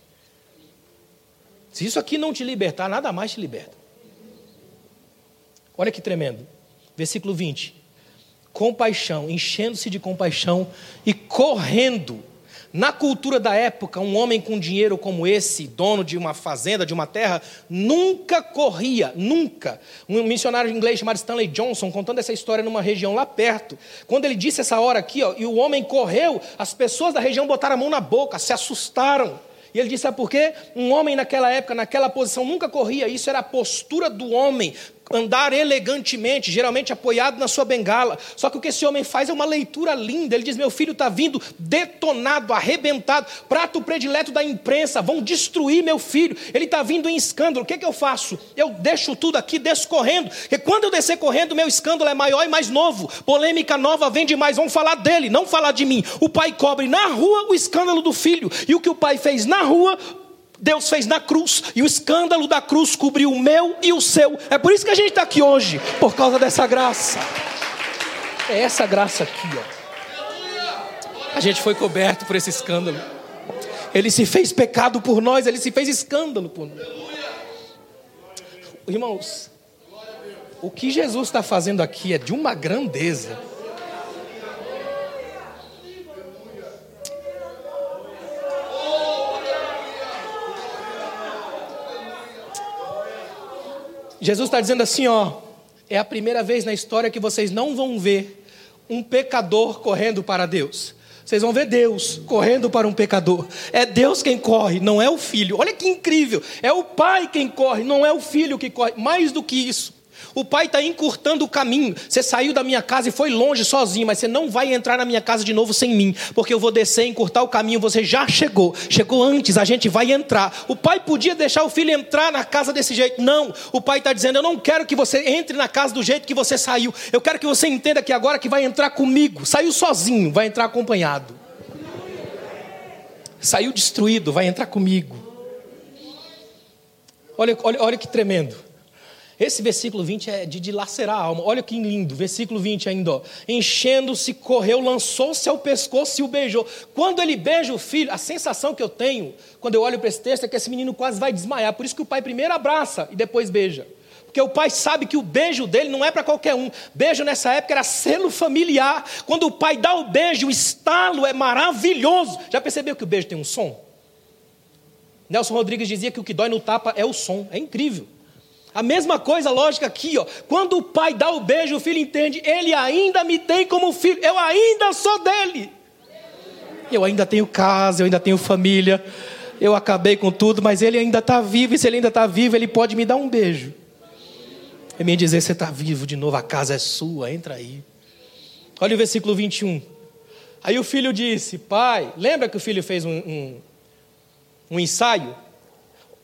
Se isso aqui não te libertar, nada mais te liberta. Olha que tremendo. Versículo 20. Compaixão, enchendo-se de compaixão e correndo na cultura da época, um homem com dinheiro como esse, dono de uma fazenda, de uma terra, nunca corria, nunca. Um missionário inglês chamado Stanley Johnson, contando essa história numa região lá perto, quando ele disse essa hora aqui, ó, e o homem correu, as pessoas da região botaram a mão na boca, se assustaram. E ele disse: sabe por quê? Um homem naquela época, naquela posição, nunca corria. Isso era a postura do homem andar elegantemente, geralmente apoiado na sua bengala. Só que o que esse homem faz é uma leitura linda. Ele diz: Meu filho está vindo detonado, arrebentado, prato predileto da imprensa, vão destruir meu filho. Ele está vindo em escândalo. O que, que eu faço? Eu deixo tudo aqui, desço correndo. Porque quando eu descer correndo, meu escândalo é maior e mais novo. Polêmica nova vem demais. Vão falar dele, não falar de mim. O pai cobre na rua o escândalo do filho. E o que o pai fez na rua, Deus fez na cruz, e o escândalo da cruz cobriu o meu e o seu. É por isso que a gente está aqui hoje, por causa dessa graça. É essa graça aqui, ó. A gente foi coberto por esse escândalo. Ele se fez pecado por nós, ele se fez escândalo por nós. Irmãos, o que Jesus está fazendo aqui é de uma grandeza. Jesus está dizendo assim: ó, é a primeira vez na história que vocês não vão ver um pecador correndo para Deus. Vocês vão ver Deus correndo para um pecador. É Deus quem corre, não é o filho. Olha que incrível. É o pai quem corre, não é o filho que corre. Mais do que isso. O pai está encurtando o caminho. Você saiu da minha casa e foi longe sozinho, mas você não vai entrar na minha casa de novo sem mim, porque eu vou descer e encurtar o caminho. Você já chegou, chegou antes, a gente vai entrar. O pai podia deixar o filho entrar na casa desse jeito. Não, o pai está dizendo: Eu não quero que você entre na casa do jeito que você saiu. Eu quero que você entenda que agora que vai entrar comigo. Saiu sozinho, vai entrar acompanhado. Saiu destruído, vai entrar comigo. Olha, olha, olha que tremendo. Esse versículo 20 é de dilacerar a alma. Olha que lindo, versículo 20 ainda. Enchendo-se, correu, lançou-se ao pescoço e o beijou. Quando ele beija o filho, a sensação que eu tenho, quando eu olho para esse texto, é que esse menino quase vai desmaiar. Por isso que o pai primeiro abraça e depois beija. Porque o pai sabe que o beijo dele não é para qualquer um. Beijo nessa época era selo familiar. Quando o pai dá o beijo, o estalo é maravilhoso. Já percebeu que o beijo tem um som? Nelson Rodrigues dizia que o que dói no tapa é o som. É incrível. A mesma coisa, lógica aqui, ó. Quando o pai dá o beijo, o filho entende, ele ainda me tem como filho, eu ainda sou dele. Eu ainda tenho casa, eu ainda tenho família, eu acabei com tudo, mas ele ainda está vivo, e se ele ainda está vivo, ele pode me dar um beijo. É me dizer, você está vivo de novo, a casa é sua, entra aí. Olha o versículo 21. Aí o filho disse, pai, lembra que o filho fez um, um, um ensaio?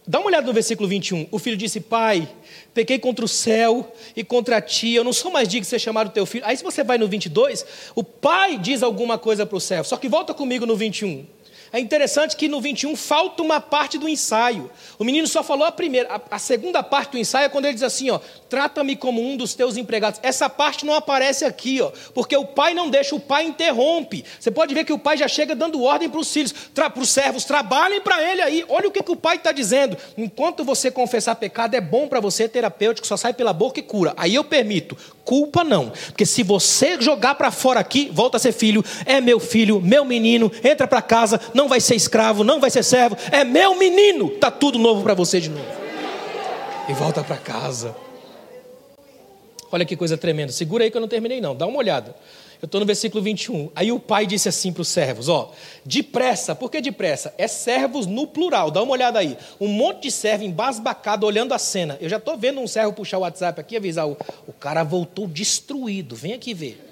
Dá uma olhada no versículo 21. O filho disse: Pai, pequei contra o céu e contra ti, eu não sou mais digno de ser chamado teu filho. Aí, se você vai no 22, o pai diz alguma coisa para o céu. Só que volta comigo no 21. É interessante que no 21 falta uma parte do ensaio. O menino só falou a primeira. A, a segunda parte do ensaio é quando ele diz assim: ó, trata-me como um dos teus empregados. Essa parte não aparece aqui, ó, porque o pai não deixa, o pai interrompe. Você pode ver que o pai já chega dando ordem para os filhos, para os servos, trabalhem para ele aí. Olha o que, que o pai está dizendo. Enquanto você confessar pecado, é bom para você, terapêutico, só sai pela boca e cura. Aí eu permito. Culpa não. Porque se você jogar para fora aqui, volta a ser filho, é meu filho, meu menino, entra para casa, não vai ser escravo, não vai ser servo, é meu menino, tá tudo novo para você de novo. E volta para casa. Olha que coisa tremenda. Segura aí que eu não terminei não. Dá uma olhada. Eu estou no versículo 21. Aí o pai disse assim para os servos: Ó, depressa, por que depressa? É servos no plural, dá uma olhada aí. Um monte de servo embasbacado olhando a cena. Eu já estou vendo um servo puxar o WhatsApp aqui e avisar: o, o cara voltou destruído, vem aqui ver.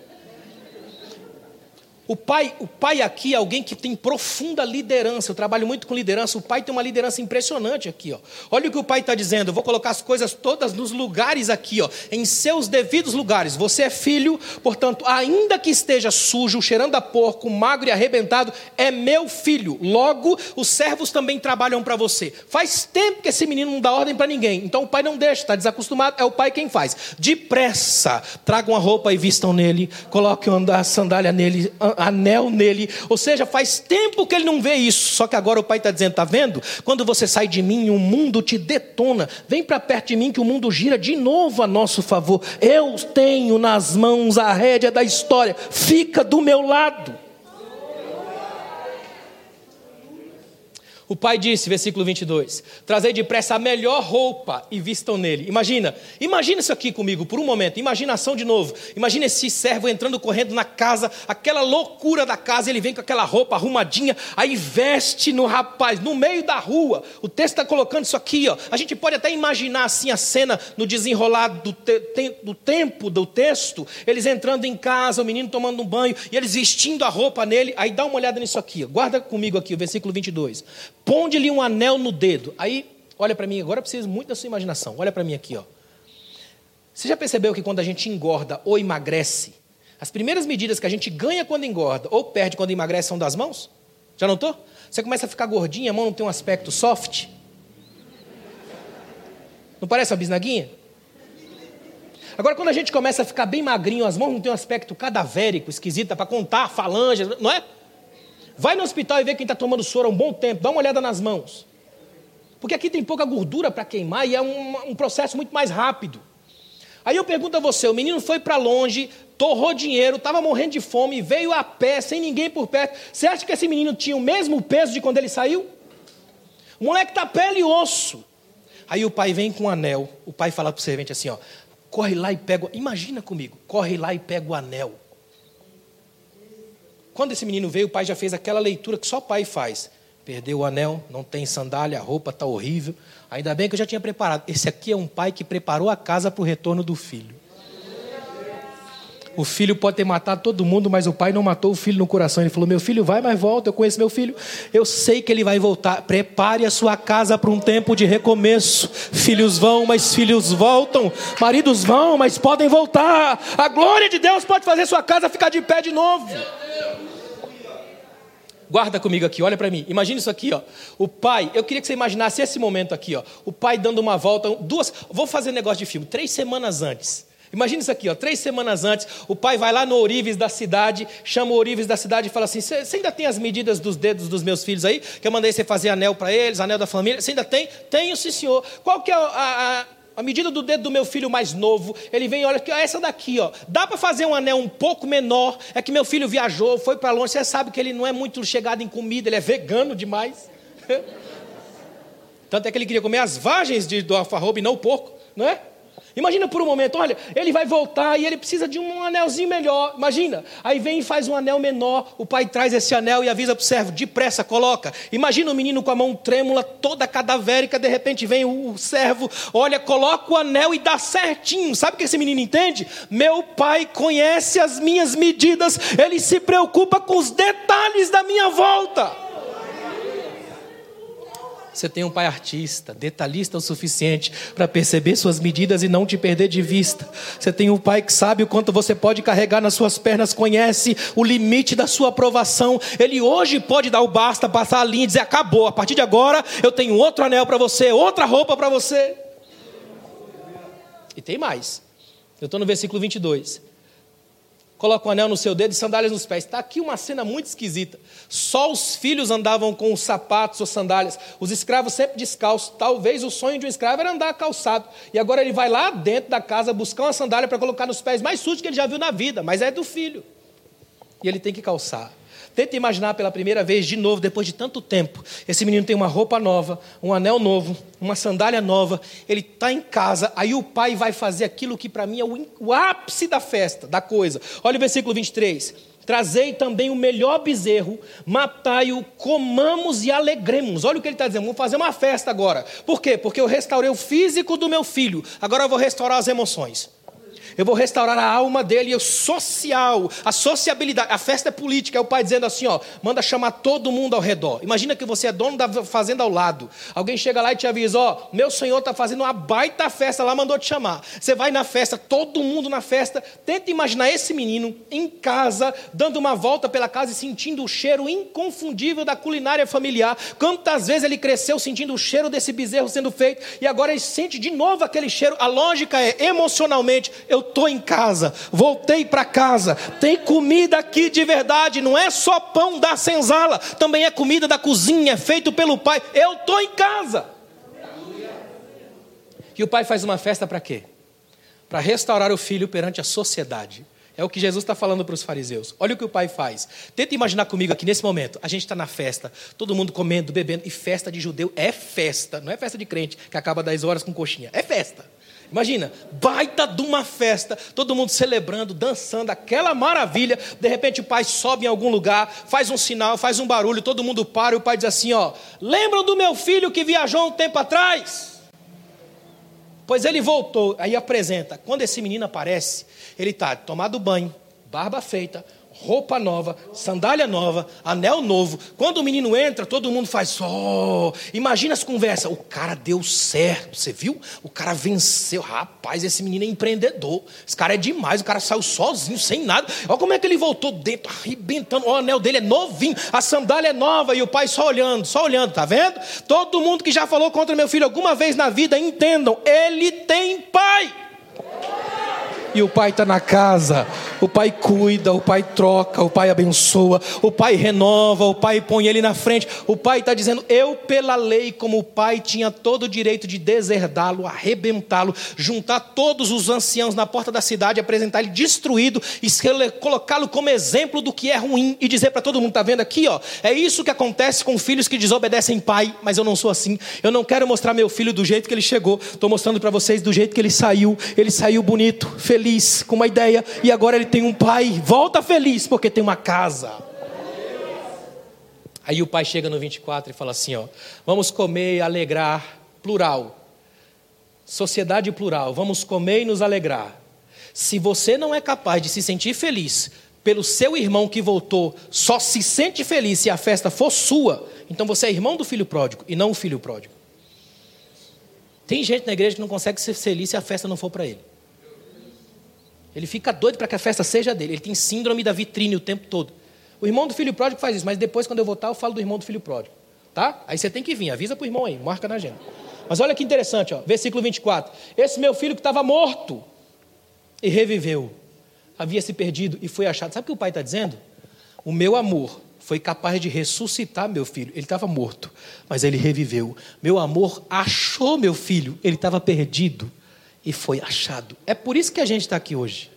O pai, o pai aqui é alguém que tem profunda liderança. Eu trabalho muito com liderança. O pai tem uma liderança impressionante aqui. Ó. Olha o que o pai está dizendo. Eu vou colocar as coisas todas nos lugares aqui, ó, em seus devidos lugares. Você é filho, portanto, ainda que esteja sujo, cheirando a porco, magro e arrebentado, é meu filho. Logo, os servos também trabalham para você. Faz tempo que esse menino não dá ordem para ninguém. Então o pai não deixa, está desacostumado. É o pai quem faz. Depressa, tragam a roupa e vistam nele. Coloquem a sandália nele anel nele. Ou seja, faz tempo que ele não vê isso. Só que agora o pai está dizendo: está vendo? Quando você sai de mim, o mundo te detona. Vem para perto de mim que o mundo gira de novo a nosso favor. Eu tenho nas mãos a rédea da história. Fica do meu lado. O pai disse, versículo 22, trazei depressa a melhor roupa e vistam nele. Imagina, imagina isso aqui comigo por um momento, imaginação de novo. Imagina esse servo entrando correndo na casa, aquela loucura da casa, ele vem com aquela roupa arrumadinha, aí veste no rapaz, no meio da rua. O texto está colocando isso aqui, ó. A gente pode até imaginar assim a cena no desenrolar do, te, do tempo do texto, eles entrando em casa, o menino tomando um banho, e eles vestindo a roupa nele. Aí dá uma olhada nisso aqui, guarda comigo aqui o versículo 22. Ponde-lhe um anel no dedo. Aí, olha para mim, agora eu preciso muito da sua imaginação. Olha para mim aqui, ó. Você já percebeu que quando a gente engorda ou emagrece, as primeiras medidas que a gente ganha quando engorda ou perde quando emagrece são das mãos? Já notou? Você começa a ficar gordinha, a mão não tem um aspecto soft? Não parece uma bisnaguinha? Agora, quando a gente começa a ficar bem magrinho, as mãos não têm um aspecto cadavérico, esquisita, para contar falange, não é? Vai no hospital e vê quem está tomando soro há um bom tempo, dá uma olhada nas mãos. Porque aqui tem pouca gordura para queimar e é um, um, processo muito mais rápido. Aí eu pergunto a você: o menino foi para longe, torrou dinheiro, estava morrendo de fome, veio a pé, sem ninguém por perto. Você acha que esse menino tinha o mesmo peso de quando ele saiu? O moleque está pele e osso. Aí o pai vem com um anel. O pai fala para o servente assim: ó, corre lá e pega. Imagina comigo, corre lá e pega o anel. Quando esse menino veio, o pai já fez aquela leitura que só pai faz. Perdeu o anel, não tem sandália, a roupa está horrível. Ainda bem que eu já tinha preparado. Esse aqui é um pai que preparou a casa para o retorno do filho. O filho pode ter matado todo mundo, mas o pai não matou o filho no coração. Ele falou: Meu filho vai, mas volta. Eu conheço meu filho. Eu sei que ele vai voltar. Prepare a sua casa para um tempo de recomeço. Filhos vão, mas filhos voltam. Maridos vão, mas podem voltar. A glória de Deus pode fazer sua casa ficar de pé de novo. Guarda comigo aqui, olha para mim. Imagina isso aqui, ó. O pai, eu queria que você imaginasse esse momento aqui, ó. O pai dando uma volta, duas, vou fazer negócio de filme, três semanas antes. Imagina isso aqui, ó, três semanas antes, o pai vai lá no ourives da cidade, chama o ourives da cidade e fala assim: Você ainda tem as medidas dos dedos dos meus filhos aí? Que eu mandei você fazer anel para eles, anel da família? Você ainda tem? Tenho, sim, senhor. Qual que é a, a a medida do dedo do meu filho mais novo, ele vem e olha, essa daqui, ó. Dá para fazer um anel um pouco menor. É que meu filho viajou, foi para longe. Você sabe que ele não é muito chegado em comida, ele é vegano demais. (laughs) Tanto é que ele queria comer as vagens de, do alfarrobe, não o porco, não é? Imagina por um momento, olha, ele vai voltar e ele precisa de um anelzinho melhor. Imagina. Aí vem e faz um anel menor, o pai traz esse anel e avisa para o servo, depressa, coloca. Imagina o menino com a mão trêmula, toda cadavérica, de repente vem o servo, olha, coloca o anel e dá certinho. Sabe o que esse menino entende? Meu pai conhece as minhas medidas, ele se preocupa com os detalhes da minha volta. Você tem um pai artista, detalhista o suficiente para perceber suas medidas e não te perder de vista. Você tem um pai que sabe o quanto você pode carregar nas suas pernas, conhece o limite da sua aprovação. Ele hoje pode dar o basta, passar a linha e dizer: acabou, a partir de agora eu tenho outro anel para você, outra roupa para você. E tem mais. Eu estou no versículo 22 coloca um anel no seu dedo e sandálias nos pés. Está aqui uma cena muito esquisita. Só os filhos andavam com os sapatos ou sandálias, os escravos sempre descalços. Talvez o sonho de um escravo era andar calçado. E agora ele vai lá dentro da casa buscar uma sandália para colocar nos pés mais sujos que ele já viu na vida, mas é do filho. E ele tem que calçar. Tenta imaginar pela primeira vez, de novo, depois de tanto tempo. Esse menino tem uma roupa nova, um anel novo, uma sandália nova. Ele está em casa, aí o pai vai fazer aquilo que para mim é o, ápice da festa, da coisa. Olha o versículo 23. Trazei também o melhor bezerro, matai-o, comamos e alegremos. Olha o que ele está dizendo, vamos fazer uma festa agora. Por quê? Porque eu restaurei o físico do meu filho, agora eu vou restaurar as emoções eu vou restaurar a alma dele, o social, a sociabilidade. A festa é política, é o pai dizendo assim: ó, manda chamar todo mundo ao redor. Imagina que você é dono da fazenda ao lado. Alguém chega lá e te avisa: ó, meu senhor está fazendo uma baita festa lá, mandou te chamar. Você vai na festa, todo mundo na festa. Tenta imaginar esse menino em casa, dando uma volta pela casa e sentindo o cheiro inconfundível da culinária familiar. Quantas vezes ele cresceu sentindo o cheiro desse bezerro sendo feito e agora ele sente de novo aquele cheiro. A lógica é, emocionalmente, eu estou em casa, voltei para casa, tem comida aqui de verdade, não é só pão da senzala, também é comida da cozinha, é feito pelo pai. Eu estou em casa. E o pai faz uma festa para quê? Para restaurar o filho perante a sociedade. É o que Jesus está falando para os fariseus. Olha o que o pai faz. Tenta imaginar comigo aqui nesse momento. A gente está na festa, todo mundo comendo, bebendo. E festa de judeu é festa. Não é festa de crente que acaba 10 horas com coxinha. É festa. Imagina, baita de uma festa, todo mundo celebrando, dançando, aquela maravilha. De repente o pai sobe em algum lugar, faz um sinal, faz um barulho, todo mundo para e o pai diz assim: Ó, lembram do meu filho que viajou um tempo atrás? Pois ele voltou, aí apresenta. Quando esse menino aparece, ele está tomado banho, barba feita, roupa nova, sandália nova, anel novo. Quando o menino entra, todo mundo faz oh, imagina as conversas. O cara deu certo, você viu? O cara venceu. Rapaz, esse menino é empreendedor. Esse cara é demais. O cara saiu sozinho, sem nada. Olha como é que ele voltou dentro, arrebentando. O anel dele é novinho, a sandália é nova e o pai só olhando, só olhando, tá vendo? Todo mundo que já falou contra meu filho alguma vez na vida, entendam, ele tem pai e o pai está na casa. O pai cuida, o pai troca, o pai abençoa, o pai renova, o pai põe ele na frente. O pai está dizendo: Eu, pela lei, como o pai, tinha todo o direito de deserdá-lo, arrebentá-lo, juntar todos os anciãos na porta da cidade, apresentar ele destruído e colocá-lo como exemplo do que é ruim e dizer para todo mundo: Está vendo aqui, ó? É isso que acontece com filhos que desobedecem pai, mas eu não sou assim. Eu não quero mostrar meu filho do jeito que ele chegou, estou mostrando para vocês do jeito que ele saiu. Ele saiu bonito, feliz com uma ideia e agora ele tem um pai. Volta feliz porque tem uma casa. Aí o pai chega no 24 e fala assim: ó, vamos comer e alegrar, plural. Sociedade plural, vamos comer e nos alegrar. Se você não é capaz de se sentir feliz pelo seu irmão que voltou, só se sente feliz se a festa for sua, então você é irmão do filho pródigo e não o filho pródigo. Tem gente na igreja que não consegue ser feliz se a festa não for para ele. Ele fica doido para que a festa seja dele. Ele tem síndrome da vitrine o tempo todo. O irmão do filho pródigo faz isso, mas depois, quando eu voltar, eu falo do irmão do filho pródigo. Tá? Aí você tem que vir, avisa para o irmão aí, marca na agenda. Mas olha que interessante, ó, versículo 24. Esse meu filho que estava morto e reviveu, havia se perdido e foi achado. Sabe o que o pai está dizendo? O meu amor foi capaz de ressuscitar meu filho. Ele estava morto, mas ele reviveu. Meu amor achou meu filho, ele estava perdido, e foi achado. É por isso que a gente está aqui hoje.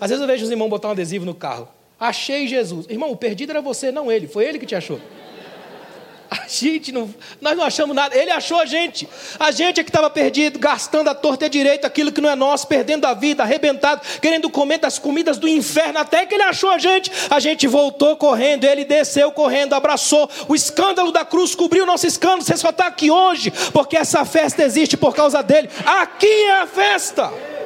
Às vezes eu vejo os irmãos botar um adesivo no carro. Achei Jesus. Irmão, o perdido era você, não ele. Foi ele que te achou. (laughs) gente não, nós não achamos nada. Ele achou a gente. A gente é que estava perdido, gastando a torta a direito aquilo que não é nosso, perdendo a vida, arrebentado, querendo comer das comidas do inferno. Até que ele achou a gente. A gente voltou correndo, ele desceu correndo, abraçou. O escândalo da cruz cobriu o nosso escândalo. Você só está aqui hoje porque essa festa existe por causa dele. Aqui é a festa.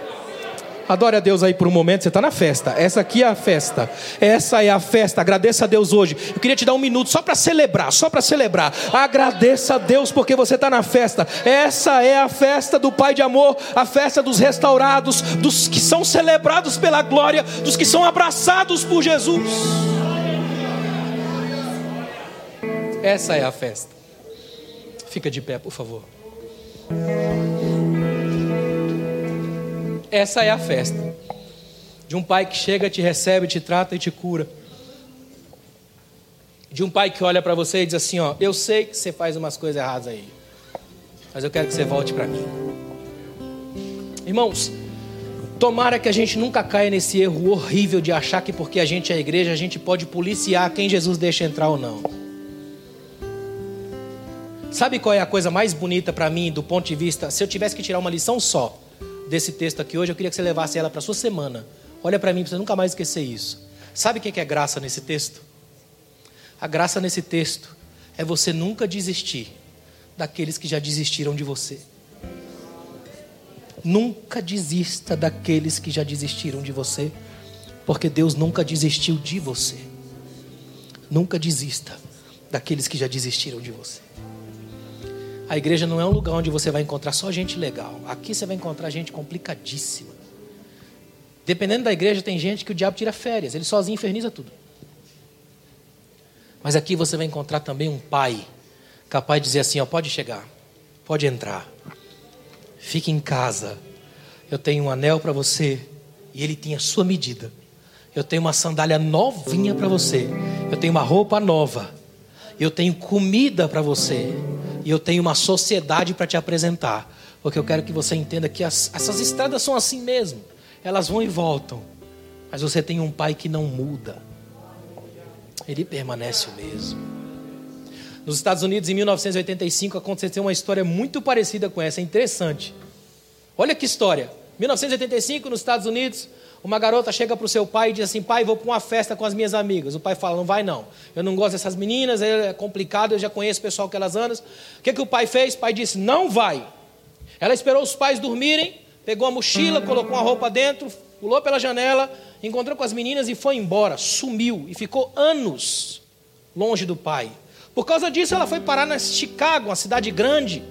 Adore a Deus aí por um momento, você está na festa. Essa aqui é a festa. Essa é a festa. Agradeça a Deus hoje. Eu queria te dar um minuto só para celebrar, só para celebrar. Agradeça a Deus porque você está na festa. Essa é a festa do Pai de amor, a festa dos restaurados, dos que são celebrados pela glória, dos que são abraçados por Jesus. Essa é a festa. Fica de pé, por favor. Essa é a festa de um pai que chega, te recebe, te trata e te cura. De um pai que olha para você e diz assim: Ó, eu sei que você faz umas coisas erradas aí, mas eu quero que você volte para mim. Irmãos, tomara que a gente nunca caia nesse erro horrível de achar que porque a gente é igreja, a gente pode policiar quem Jesus deixa entrar ou não. Sabe qual é a coisa mais bonita para mim, do ponto de vista, se eu tivesse que tirar uma lição só? Desse texto aqui hoje, eu queria que você levasse ela para a sua semana. Olha para mim para você nunca mais esquecer isso. Sabe o que é graça nesse texto? A graça nesse texto é você nunca desistir daqueles que já desistiram de você. Nunca desista daqueles que já desistiram de você, porque Deus nunca desistiu de você. Nunca desista daqueles que já desistiram de você. A igreja não é um lugar onde você vai encontrar só gente legal. Aqui você vai encontrar gente complicadíssima. Dependendo da igreja, tem gente que o diabo tira férias, ele sozinho inferniza tudo. Mas aqui você vai encontrar também um pai capaz de dizer assim: ó, pode chegar, pode entrar, fique em casa. Eu tenho um anel para você e ele tem a sua medida. Eu tenho uma sandália novinha para você. Eu tenho uma roupa nova. Eu tenho comida para você. E eu tenho uma sociedade para te apresentar. Porque eu quero que você entenda que as, essas estradas são assim mesmo. Elas vão e voltam. Mas você tem um pai que não muda. Ele permanece o mesmo. Nos Estados Unidos, em 1985, aconteceu uma história muito parecida com essa. É interessante. Olha que história. 1985, nos Estados Unidos, uma garota chega para o seu pai e diz assim: Pai, vou para uma festa com as minhas amigas. O pai fala: Não vai não. Eu não gosto dessas meninas, é complicado, eu já conheço o pessoal que elas andam. O que, que o pai fez? O pai disse: Não vai. Ela esperou os pais dormirem, pegou a mochila, colocou uma roupa dentro, pulou pela janela, encontrou com as meninas e foi embora. Sumiu e ficou anos longe do pai. Por causa disso, ela foi parar na Chicago, uma cidade grande.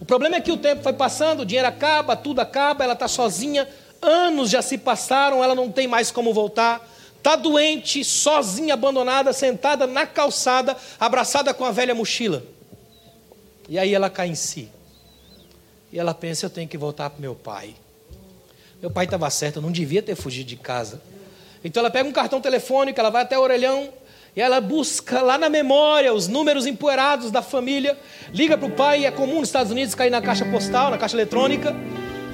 O problema é que o tempo foi passando, o dinheiro acaba, tudo acaba, ela está sozinha, anos já se passaram, ela não tem mais como voltar. Está doente, sozinha, abandonada, sentada na calçada, abraçada com a velha mochila. E aí ela cai em si. E ela pensa: eu tenho que voltar para meu pai. Meu pai estava certo, eu não devia ter fugido de casa. Então ela pega um cartão telefônico, ela vai até o orelhão e ela busca lá na memória os números empoeirados da família, liga para o pai, é comum nos Estados Unidos cair na caixa postal, na caixa eletrônica.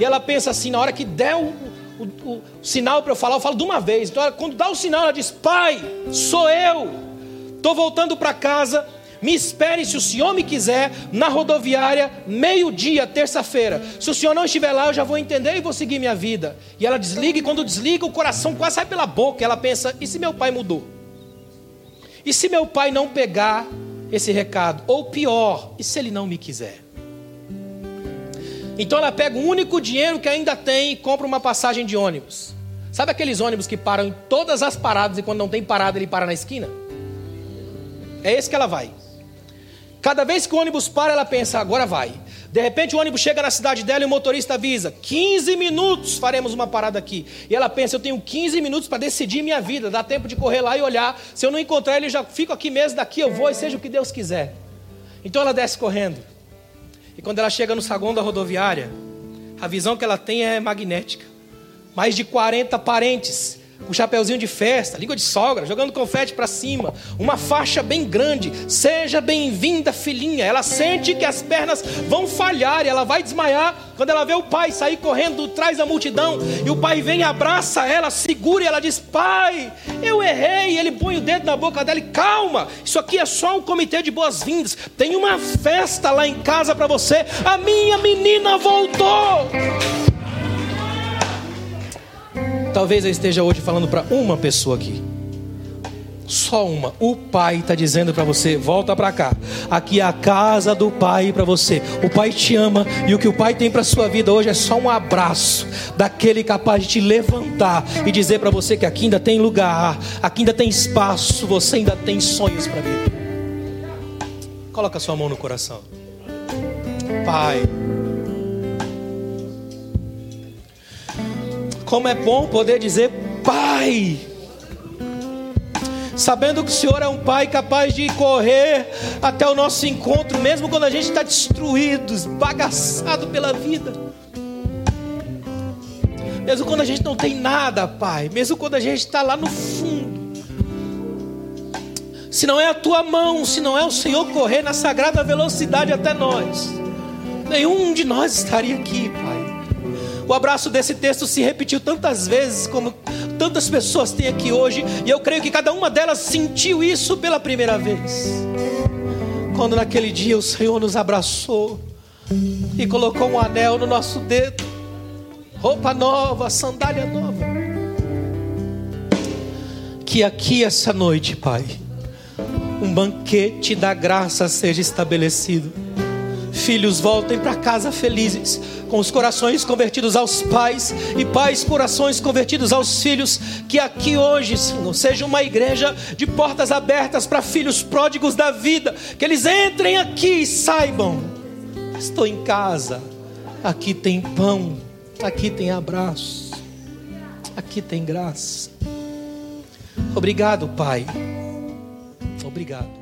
E ela pensa assim: na hora que der o, o, o sinal para eu falar, eu falo de uma vez. Então, ela, quando dá o sinal, ela diz: Pai, sou eu. Estou voltando para casa. Me espere, se o senhor me quiser, na rodoviária, meio-dia, terça-feira. Se o senhor não estiver lá, eu já vou entender e vou seguir minha vida. E ela desliga, e quando desliga, o coração quase sai pela boca. Ela pensa: e se meu pai mudou? E se meu pai não pegar esse recado? Ou pior, e se ele não me quiser? Então ela pega o único dinheiro que ainda tem e compra uma passagem de ônibus. Sabe aqueles ônibus que param em todas as paradas e quando não tem parada ele para na esquina? É esse que ela vai. Cada vez que o ônibus para, ela pensa, agora vai. De repente o ônibus chega na cidade dela e o motorista avisa: 15 minutos faremos uma parada aqui. E ela pensa: eu tenho 15 minutos para decidir minha vida, dá tempo de correr lá e olhar. Se eu não encontrar ele, já fico aqui mesmo, daqui eu vou e seja o que Deus quiser. Então ela desce correndo. E quando ela chega no saguão da rodoviária, a visão que ela tem é magnética. Mais de 40 parentes um chapeuzinho de festa, língua de sogra, jogando confete para cima, uma faixa bem grande. Seja bem-vinda, filhinha. Ela sente que as pernas vão falhar e ela vai desmaiar quando ela vê o pai sair correndo atrás da multidão e o pai vem, abraça ela, segura e ela diz: Pai, eu errei. E ele põe o dedo na boca dela e calma, isso aqui é só um comitê de boas-vindas. Tem uma festa lá em casa para você. A minha menina voltou. Talvez eu esteja hoje falando para uma pessoa aqui. Só uma. O pai está dizendo para você: volta para cá. Aqui é a casa do pai para você. O pai te ama e o que o pai tem para sua vida hoje é só um abraço daquele capaz de te levantar e dizer para você que aqui ainda tem lugar, aqui ainda tem espaço, você ainda tem sonhos para viver. Coloca sua mão no coração. Pai. Como é bom poder dizer Pai. Sabendo que o Senhor é um Pai capaz de correr até o nosso encontro, mesmo quando a gente está destruído, esbagaçado pela vida. Mesmo quando a gente não tem nada, Pai. Mesmo quando a gente está lá no fundo. Se não é a tua mão, se não é o Senhor correr na sagrada velocidade até nós, nenhum de nós estaria aqui, Pai. O abraço desse texto se repetiu tantas vezes, como tantas pessoas têm aqui hoje, e eu creio que cada uma delas sentiu isso pela primeira vez. Quando naquele dia o Senhor nos abraçou e colocou um anel no nosso dedo, roupa nova, sandália nova. Que aqui essa noite, Pai, um banquete da graça seja estabelecido filhos voltem para casa felizes, com os corações convertidos aos pais e pais corações convertidos aos filhos, que aqui hoje, Senhor, seja uma igreja de portas abertas para filhos pródigos da vida, que eles entrem aqui e saibam: estou em casa, aqui tem pão, aqui tem abraço, aqui tem graça. Obrigado, Pai. Obrigado.